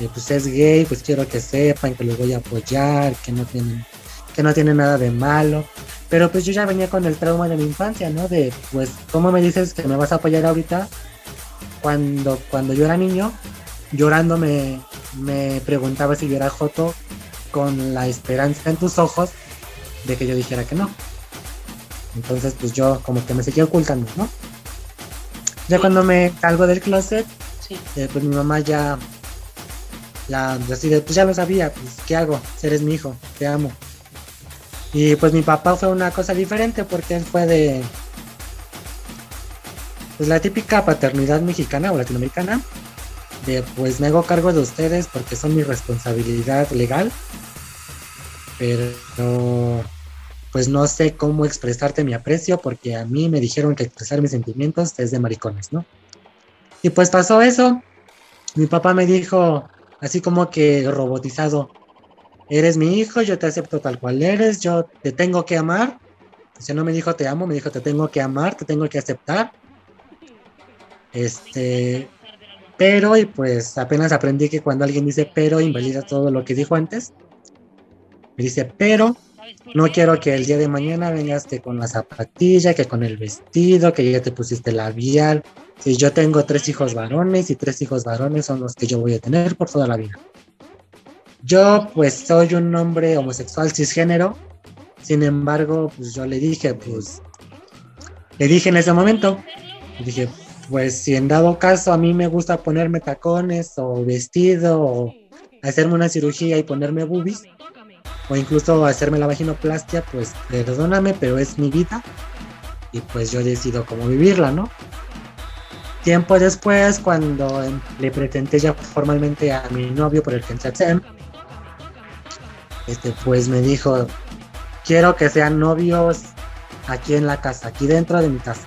eh, pues es gay, pues quiero que sepan que los voy a apoyar, que no tienen, que no tiene nada de malo. Pero pues yo ya venía con el trauma de mi infancia, ¿no? De pues, ¿cómo me dices que me vas a apoyar ahorita? Cuando, cuando yo era niño, llorando me, me preguntaba si yo era Joto con la esperanza en tus ojos de que yo dijera que no. Entonces, pues yo como que me seguía ocultando, ¿no? Ya cuando me salgo del closet, eh, pues mi mamá ya, la decide, pues ya lo sabía, pues ¿qué hago? Eres mi hijo, te amo. Y pues mi papá fue una cosa diferente porque él fue de, pues la típica paternidad mexicana o latinoamericana, pues me hago cargo de ustedes porque son mi responsabilidad legal, pero pues no sé cómo expresarte mi aprecio porque a mí me dijeron que expresar mis sentimientos es de maricones, ¿no? Y pues pasó eso. Mi papá me dijo, así como que robotizado, eres mi hijo, yo te acepto tal cual eres, yo te tengo que amar. O sea, no me dijo te amo, me dijo te tengo que amar, te tengo que aceptar. Este, pero, y pues apenas aprendí que cuando alguien dice pero, invalida todo lo que dijo antes. Me dice, pero no quiero que el día de mañana vengas con la zapatilla, que con el vestido, que ya te pusiste labial. Si yo tengo tres hijos varones y tres hijos varones son los que yo voy a tener por toda la vida. Yo pues soy un hombre homosexual cisgénero, Sin embargo, pues yo le dije, pues, le dije en ese momento, dije, pues si en dado caso a mí me gusta ponerme tacones o vestido o hacerme una cirugía y ponerme boobies o incluso hacerme la vaginoplastia, pues perdóname, pero es mi vida y pues yo decido cómo vivirla, ¿no? Tiempo después, cuando le presenté ya formalmente a mi novio por el Kensatsem, este, pues me dijo, quiero que sean novios aquí en la casa, aquí dentro de mi casa.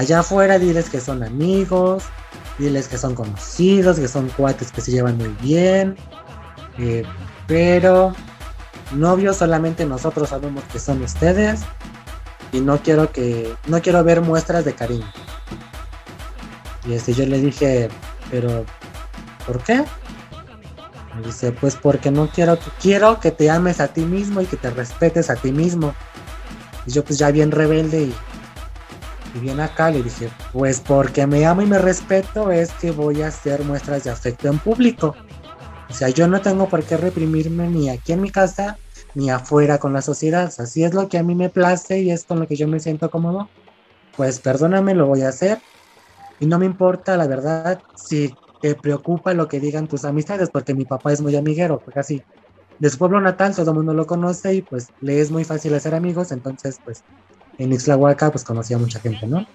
Allá afuera diles que son amigos, diles que son conocidos, que son cuates que se llevan muy bien, eh, pero novios solamente nosotros sabemos que son ustedes y no quiero que no quiero ver muestras de cariño. Y este yo le dije, pero ¿por qué? Me dice, pues porque no quiero, quiero que te ames a ti mismo y que te respetes a ti mismo. Y yo pues ya bien rebelde y, y bien acá le dije, pues porque me amo y me respeto es que voy a hacer muestras de afecto en público. O sea, yo no tengo por qué reprimirme ni aquí en mi casa ni afuera con la sociedad. Así es lo que a mí me place y es con lo que yo me siento cómodo. Pues perdóname, lo voy a hacer. Y no me importa, la verdad, si te preocupa lo que digan tus amistades, porque mi papá es muy amiguero, porque así, de su pueblo natal todo el mundo lo conoce y pues le es muy fácil hacer amigos, entonces pues en Ixlahuaca pues conocía mucha gente, ¿no?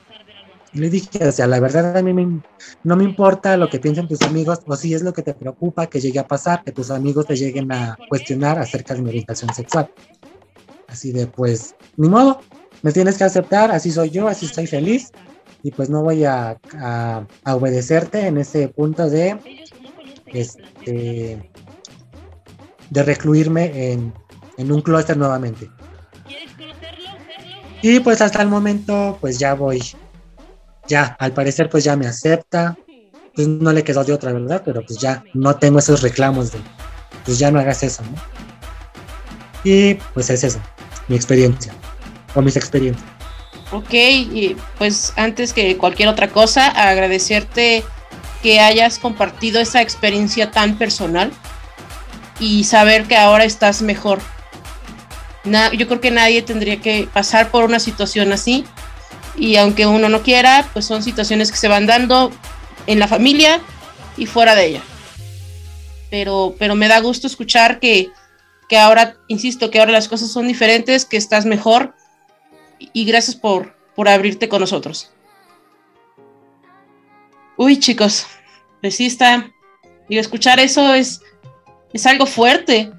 Y le dije, o sea, la verdad a mí no me importa lo que piensen tus amigos, o si es lo que te preocupa que llegue a pasar, que tus amigos te lleguen a cuestionar acerca de mi orientación sexual. Así de, pues, ni modo, me tienes que aceptar, así soy yo, así estoy feliz, y pues no voy a, a, obedecerte en ese punto de este de recluirme en, en un clúster nuevamente. Y pues hasta el momento pues ya voy. Ya, al parecer pues ya me acepta. Pues no le quedó de otra, ¿verdad? Pero pues ya no tengo esos reclamos de pues ya no hagas eso, ¿no? Y pues es eso, mi experiencia. O mis experiencias. Ok, y pues antes que cualquier otra cosa, agradecerte que hayas compartido esa experiencia tan personal y saber que ahora estás mejor. Yo creo que nadie tendría que pasar por una situación así y aunque uno no quiera, pues son situaciones que se van dando en la familia y fuera de ella. Pero, pero me da gusto escuchar que, que ahora, insisto, que ahora las cosas son diferentes, que estás mejor y gracias por, por abrirte con nosotros. Uy, chicos, pues sí está. Y escuchar eso es, es algo fuerte,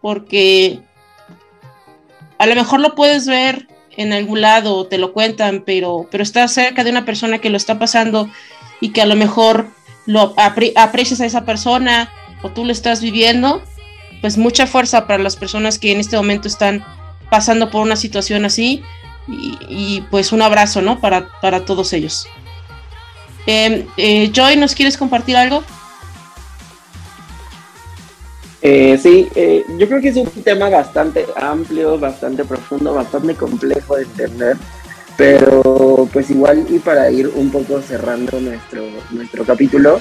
porque a lo mejor lo puedes ver en algún lado te lo cuentan, pero, pero estás cerca de una persona que lo está pasando y que a lo mejor lo aprecias a esa persona o tú lo estás viviendo, pues mucha fuerza para las personas que en este momento están pasando por una situación así y, pues un abrazo, ¿no? Para, para todos ellos. Em, eh, Joy, ¿nos quieres compartir algo? Eh, sí, eh, yo creo que es un tema bastante amplio, bastante profundo, bastante complejo de entender, pero pues igual y para ir un poco cerrando nuestro, nuestro capítulo,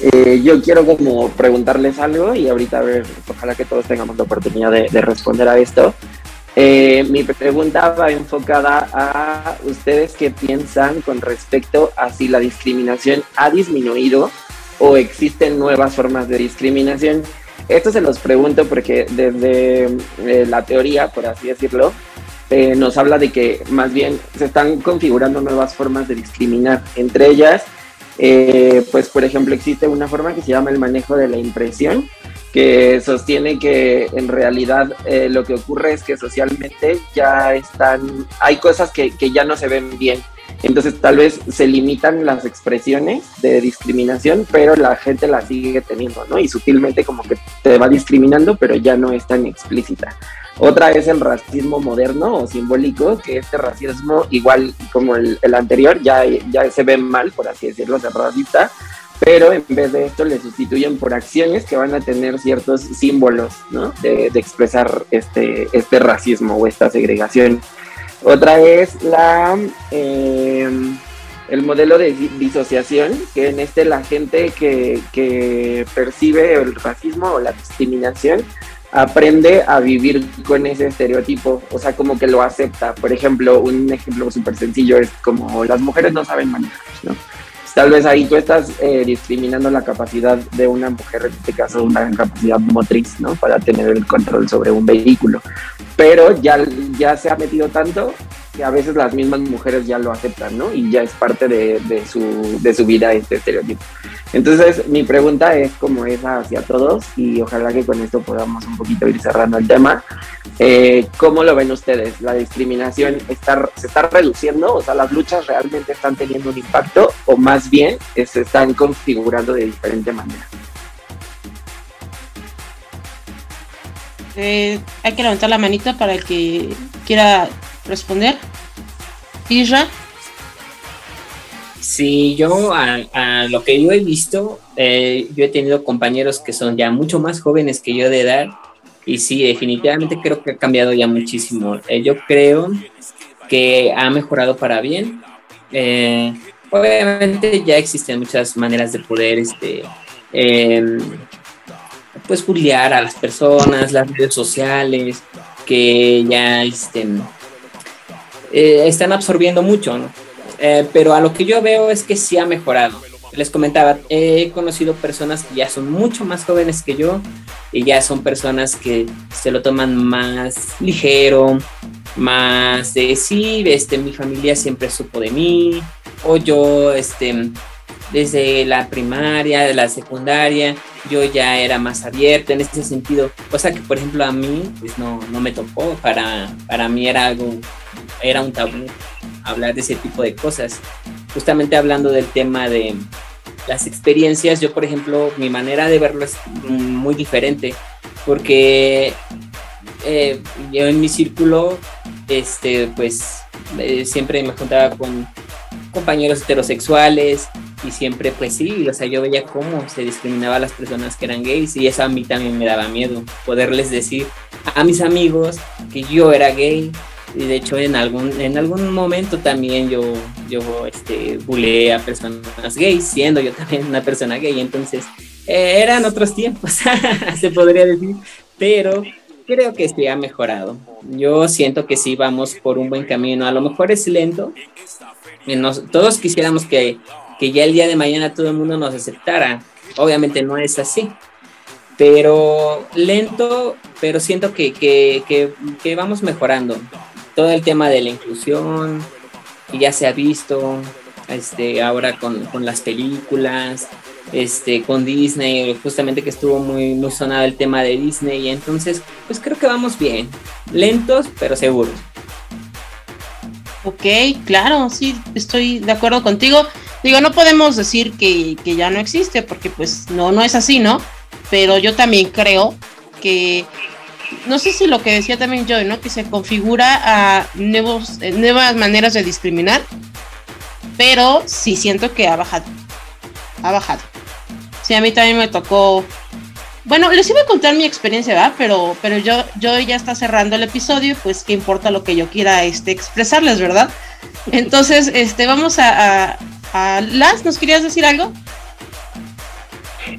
eh, yo quiero como preguntarles algo y ahorita a ver, ojalá que todos tengamos la oportunidad de, de responder a esto. Eh, mi pregunta va enfocada a ustedes qué piensan con respecto a si la discriminación ha disminuido o existen nuevas formas de discriminación. Esto se los pregunto porque desde eh, la teoría, por así decirlo, eh, nos habla de que más bien se están configurando nuevas formas de discriminar. Entre ellas, pues por ejemplo, existe una forma que se llama el manejo de la impresión, que sostiene que en realidad eh, lo que ocurre es que socialmente ya están, hay cosas que, que, ya no se ven bien. Entonces tal vez se limitan las expresiones de discriminación, pero la gente las sigue teniendo, ¿no? Y sutilmente como que te va discriminando, pero ya no es tan explícita. Otra es el racismo moderno o simbólico, que este racismo, igual como el, el anterior, ya, ya se ve mal, por así decirlo, ser racista, pero en vez de esto le sustituyen por acciones que van a tener ciertos símbolos ¿no? de, expresar este, este racismo o esta segregación. Otra es la, em, el modelo de disociación, que en este la gente que, que percibe el racismo o la discriminación aprende a vivir con ese estereotipo, o sea, como que lo acepta. Por ejemplo, un ejemplo súper sencillo es como las mujeres no saben manejar, ¿no? Tal vez ahí tú estás eh, discriminando la capacidad de una mujer, en este caso una capacidad motriz, ¿no? Para tener el control sobre un vehículo. Pero ya, ya se ha metido tanto que a veces las mismas mujeres ya lo aceptan, ¿no? Y ya es parte de, de, su, de su vida este estereotipo. Entonces, mi pregunta es como esa hacia todos y ojalá que con esto podamos un poquito ir cerrando el tema. Eh, ¿Cómo lo ven ustedes? ¿La discriminación está, se está reduciendo? O sea, ¿las luchas realmente están teniendo un impacto o más bien se están configurando de diferente manera? Hay que levantar la manita para el que quiera responder. Isra. Sí, yo a, lo que yo he visto, eh, yo he tenido compañeros que son ya mucho más jóvenes que yo de edad y sí, definitivamente creo que ha cambiado ya muchísimo. Eh, yo creo que ha mejorado para bien. Eh, obviamente ya existen muchas maneras de poder este, em, pues bullear a las personas, las redes sociales, que ya este, están absorbiendo mucho, ¿no? Eh, pero a lo que yo veo es que sí ha mejorado. Les comentaba, he conocido personas que ya son mucho más jóvenes que yo y ya son personas que se lo toman más ligero, más de sí, este, mi familia siempre supo de mí, o yo, este, desde la primaria, de la secundaria, yo ya era más abierta en ese sentido, cosa que por ejemplo a mí pues no, no me tocó, para, para mí era algo, era un tabú hablar de ese tipo de cosas. Justamente hablando del tema de las experiencias, yo por ejemplo, mi manera de verlo es muy diferente, porque eh, yo en mi círculo, este, pues eh, siempre me juntaba con compañeros heterosexuales y siempre pues sí, o sea, yo veía cómo se discriminaba a las personas que eran gays y eso a mí también me daba miedo, poderles decir a mis amigos que yo era gay. Y de hecho en algún en algún momento también yo yo este bulé a personas gays siendo yo también una persona gay entonces eh, eran otros tiempos se podría decir pero creo que sí ha mejorado. Yo siento que sí vamos por un buen camino. A lo mejor es lento. Todos quisiéramos que, que ya el día de mañana todo el mundo nos aceptara. Obviamente no es así. Pero lento, pero siento que, que, que, que, vamos mejorando. Todo el tema de la inclusión, que ya se ha visto, este, ahora con, con las películas, este, con Disney, justamente que estuvo muy, muy sonado el tema de Disney, y entonces, pues creo que vamos bien, lentos, pero seguros. Ok, claro, sí, estoy de acuerdo contigo. Digo, no podemos decir que, que ya no existe, porque pues no, no es así, ¿no? Pero yo también creo que no sé si lo que decía también Joy, ¿no? Que se configura a nuevos, eh, nuevas maneras de discriminar, pero sí siento que ha bajado. Ha bajado. Sí, a mí también me tocó. Bueno, les iba a contar mi experiencia, ¿verdad? Pero, pero yo, yo ya está cerrando el episodio, pues qué importa lo que yo quiera este, expresarles, ¿verdad? Entonces, este, vamos a, a, a ¿nos querías decir algo?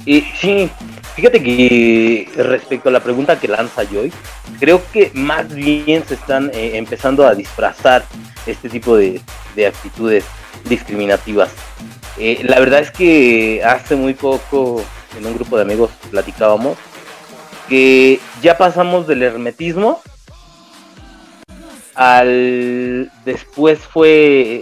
Y, sí, Fíjate que respecto a la pregunta que lanza Joy, creo que más bien se están eh, empezando a disfrazar este tipo de, actitudes discriminativas. Eh, la verdad es que hace muy poco en un grupo de amigos platicábamos que ya pasamos del hermetismo al después fue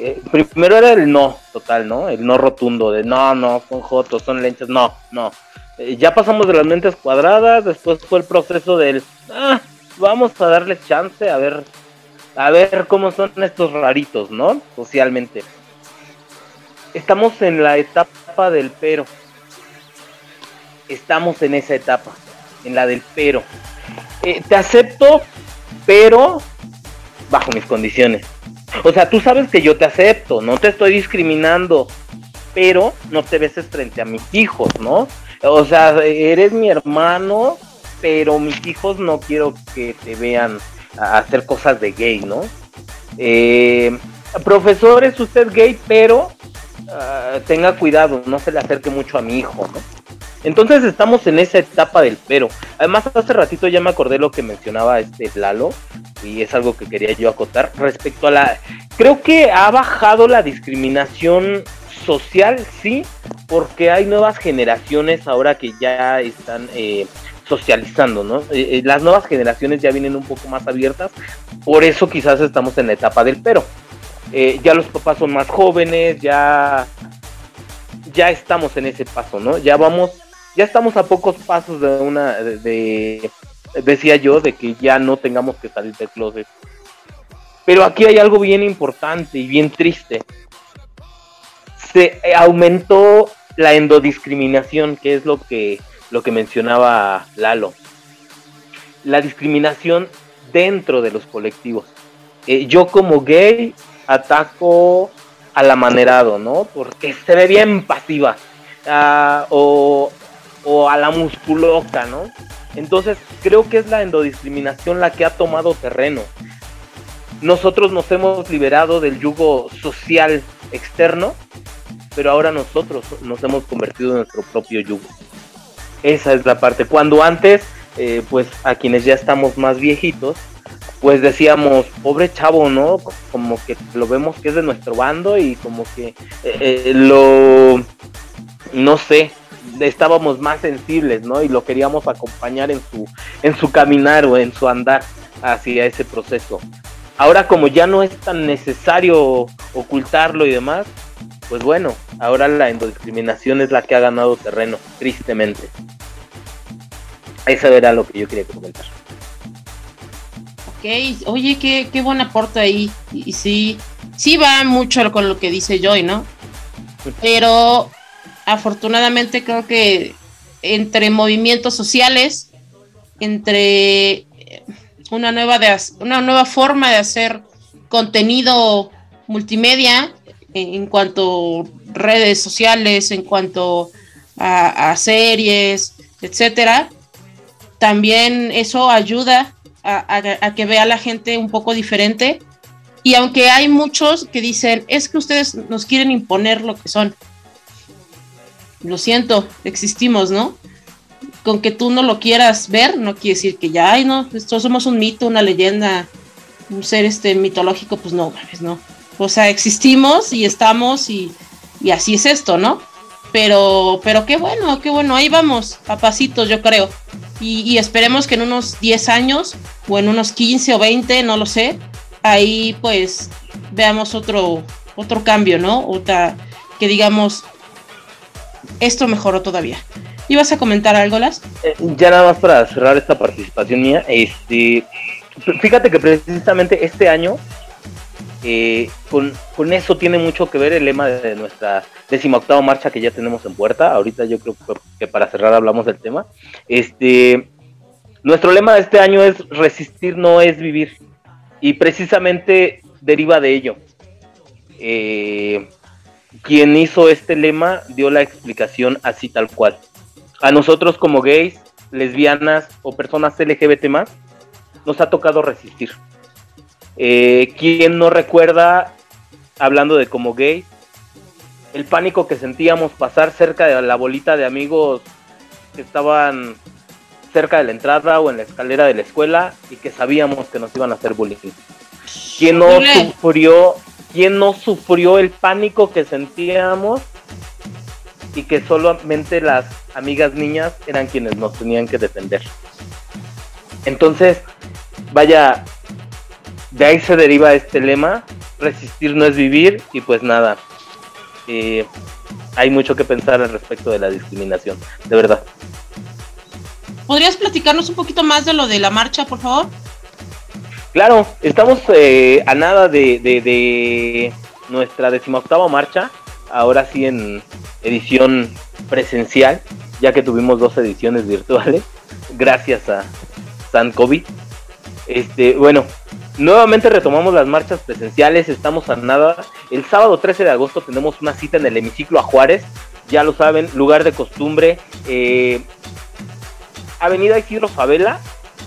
eh, primero era el no total, ¿no? El no rotundo de no, no, son jotos, son lentes, no, no. Eh, ya pasamos de las mentes cuadradas, después fue el proceso del, ah, vamos a darle chance a ver, a ver cómo son estos raritos, ¿no? Socialmente. Estamos en la etapa del pero. Estamos en esa etapa, en la del pero. Eh, te acepto, pero bajo mis condiciones. O sea, tú sabes que yo te acepto, no te estoy discriminando, pero no te beses frente a mis hijos, ¿no? O sea, eres mi hermano, pero mis hijos no quiero que te vean hacer cosas de gay, ¿no? Eh, profesor, es usted gay, pero ah, tenga cuidado, no se le acerque mucho a mi hijo, ¿no? Entonces estamos en esa etapa del pero. Además, hace ratito ya me acordé lo que mencionaba este Lalo, y es algo que quería yo acotar respecto a la... Creo que ha bajado la discriminación social, sí, porque hay nuevas generaciones ahora que ya están eh, socializando, ¿no? Eh, eh, las nuevas generaciones ya vienen un poco más abiertas, por eso quizás estamos en la etapa del pero. Ya los papás son más jóvenes, ya, ya estamos en ese paso, ¿no? Ya vamos, ya estamos a pocos pasos de una, de, decía yo, de que ya no tengamos que salir del closet. Pero aquí hay algo bien importante y bien triste. Se aumentó la endodiscriminación, que es lo que lo que mencionaba Lalo. La discriminación dentro de los colectivos. Eh, yo como gay ataco al amanerado, ¿no? Porque se ve bien pasiva. Ah, o, o, a la musculoca, ¿no? Entonces creo que es la endodiscriminación la que ha tomado terreno. Nosotros nos hemos liberado del yugo social externo, pero ahora nosotros nos hemos convertido en nuestro propio yugo. Esa es la parte. Cuando antes, eh, pues a quienes ya estamos más viejitos, pues decíamos, pobre chavo, ¿no? Como que lo vemos que es de nuestro bando y como que eh, eh, lo, no sé, estábamos más sensibles, ¿no? Y lo queríamos acompañar en su, en su caminar o en su andar hacia ese proceso. Ahora como ya no es tan necesario ocultarlo y demás, pues bueno, ahora la endodiscriminación es la que ha ganado terreno, tristemente. Esa era lo que yo quería comentar. Ok, oye, qué, qué buen aporte ahí. Y, sí, sí va mucho con lo que dice Joy, ¿no? Pero afortunadamente creo que entre movimientos sociales, entre una nueva, de, una nueva forma de hacer contenido multimedia en, cuanto redes sociales, en cuanto a, series, etcétera, también eso ayuda a, que vea la gente un poco diferente. Y aunque hay muchos que dicen, es que ustedes nos quieren imponer lo que son. Lo siento, existimos, ¿no? Con que tú no lo quieras ver, no quiere decir que ya, ay, no, esto somos un mito, una leyenda, un ser este mitológico, pues no, no. O sea, existimos y estamos y, y así es esto, ¿no? Pero, pero qué bueno, qué bueno, ahí vamos, a yo creo. Y, esperemos que en unos 10 años, o en unos 15 o 20, no lo sé, ahí pues veamos otro, otro cambio, ¿no? Otra, que digamos, esto mejoró todavía. ¿Ibas a comentar algo, Las? Eh, ya nada más para cerrar esta participación mía, este, fíjate que precisamente este año eh, con, eso tiene mucho que ver el lema de nuestra decimoctava marcha que ya tenemos en puerta. Ahorita yo creo que para cerrar hablamos del tema. Este, nuestro lema de este año es resistir no es vivir. Y precisamente deriva de ello. Eh, quien hizo este lema dio la explicación así tal cual. A nosotros como gays, lesbianas o personas LGBT más, nos ha tocado resistir eh, ¿Quién no recuerda, hablando de como gay, el pánico que sentíamos pasar cerca de la bolita de amigos que estaban cerca de la entrada o en la escalera de la escuela y que sabíamos que nos iban a hacer bullying? ¿Quién no sufrió, quién no sufrió el pánico que sentíamos y que solamente las amigas niñas eran quienes nos tenían que defender? Entonces, vaya, de ahí se deriva este lema, resistir no es vivir y pues nada, eh, hay mucho que pensar al respecto de la discriminación, de verdad. ¿Podrías platicarnos un poquito más de lo de la marcha, por favor? Claro, estamos eh, a nada de, de, nuestra decimoctava marcha, ahora sí en edición presencial, ya que tuvimos dos ediciones virtuales, gracias a San COVID. Este, bueno, Nuevamente retomamos las marchas presenciales, estamos a nada. El sábado 13 de agosto tenemos una cita en el hemiciclo a Juárez, ya lo saben, lugar de costumbre. Eh, Avenida Isidro Favela,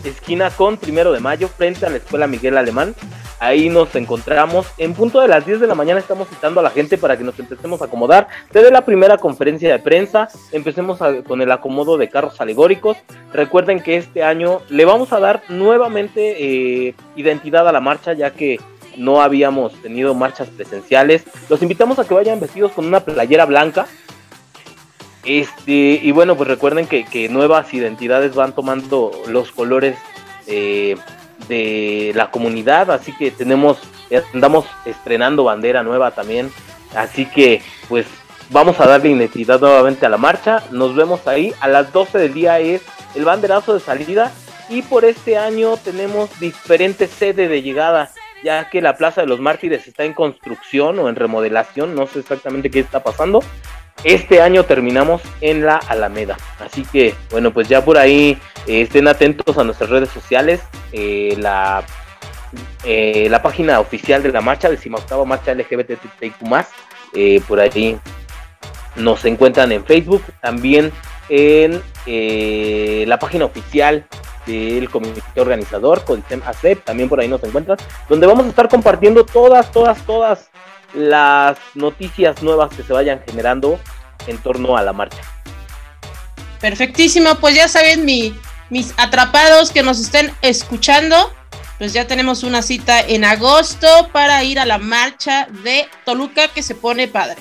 esquina con Primero de Mayo, frente a la Escuela Miguel Alemán. Ahí nos encontramos. En punto de las 10 de la mañana estamos citando a la gente para que nos empecemos a acomodar. Desde la primera conferencia de prensa, empecemos con el acomodo de carros alegóricos. Recuerden que este año le vamos a dar nuevamente eh, identidad a la marcha, ya que no habíamos tenido marchas presenciales. Los invitamos a que vayan vestidos con una playera blanca. Este, y bueno, pues recuerden que, nuevas identidades van tomando los colores eh, de la comunidad, así que tenemos, andamos estrenando bandera nueva también, así que pues vamos a darle identidad nuevamente a la marcha, nos vemos ahí, a las 12 del día es el banderazo de salida. Y por este año tenemos diferentes sedes de llegada, ya que la Plaza de los Mártires está en construcción o en remodelación, no sé exactamente qué está pasando, este año terminamos en la Alameda. Así que, bueno, pues ya por ahí eh, estén atentos a nuestras redes sociales. Eh, la, eh, la página oficial de la marcha, decimoctava marcha LGBTQ+, por ahí nos encuentran en Facebook, también en la página oficial del comité organizador, Codicem ACEP, también por ahí nos encuentran, donde vamos a estar compartiendo todas, todas, todas las noticias nuevas que se vayan generando en torno a la marcha. Perfectísimo, pues ya saben, mi, mis atrapados que nos estén escuchando, pues ya tenemos una cita en agosto para ir a la marcha de Toluca que se pone padre.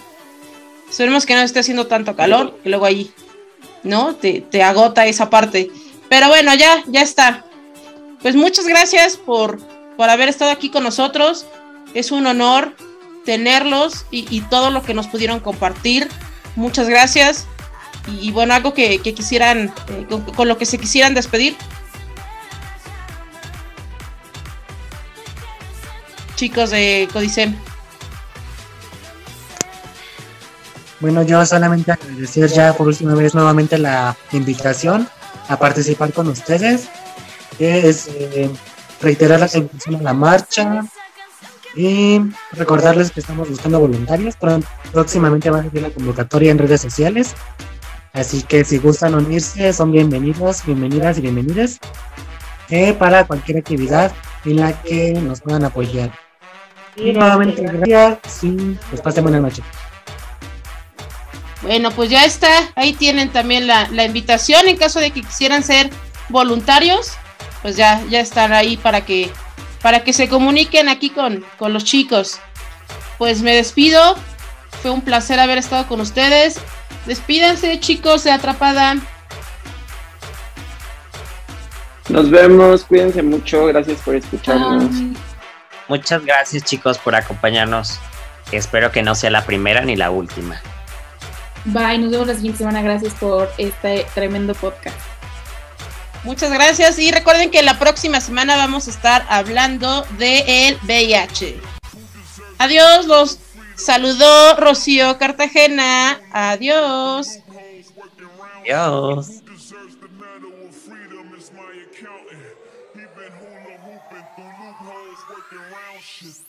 Esperemos que no esté haciendo tanto calor, que luego ahí, ¿no? Te, te agota esa parte. Pero bueno, ya, ya está. Pues muchas gracias por, por haber estado aquí con nosotros. Es un honor tenerlos y, todo lo que nos pudieron compartir. Muchas gracias. Y, bueno, algo que, quisieran, eh, con, lo que se quisieran despedir. Chicos de Codicem. Bueno, yo solamente agradecer ya por última vez nuevamente la invitación a participar con ustedes. Es eh, reiterar la invitación a la marcha, y recordarles que estamos buscando voluntarios. Próximamente va a salir la convocatoria en redes sociales. Así que si gustan unirse, son bienvenidos, bienvenidas y bienvenidas eh, para cualquier actividad en la que nos puedan apoyar. Y nuevamente gracias y pues pasen buena noche. Bueno, pues ya está. Ahí tienen también la, la, invitación en caso de que quisieran ser voluntarios. Pues ya, ya están ahí para que para que se comuniquen aquí con, con los chicos. Pues me despido. Fue un placer haber estado con ustedes. Despídense, chicos de Atrapada. Nos vemos, cuídense mucho, gracias por escucharnos. Muchas gracias, chicos, por acompañarnos. Espero que no sea la primera ni la última. Bye, nos vemos la siguiente semana. Gracias por este tremendo podcast. Muchas gracias y recuerden que la próxima semana vamos a estar hablando de el VIH. Adiós, los saludó Rocío Cartagena. Adiós. Adiós.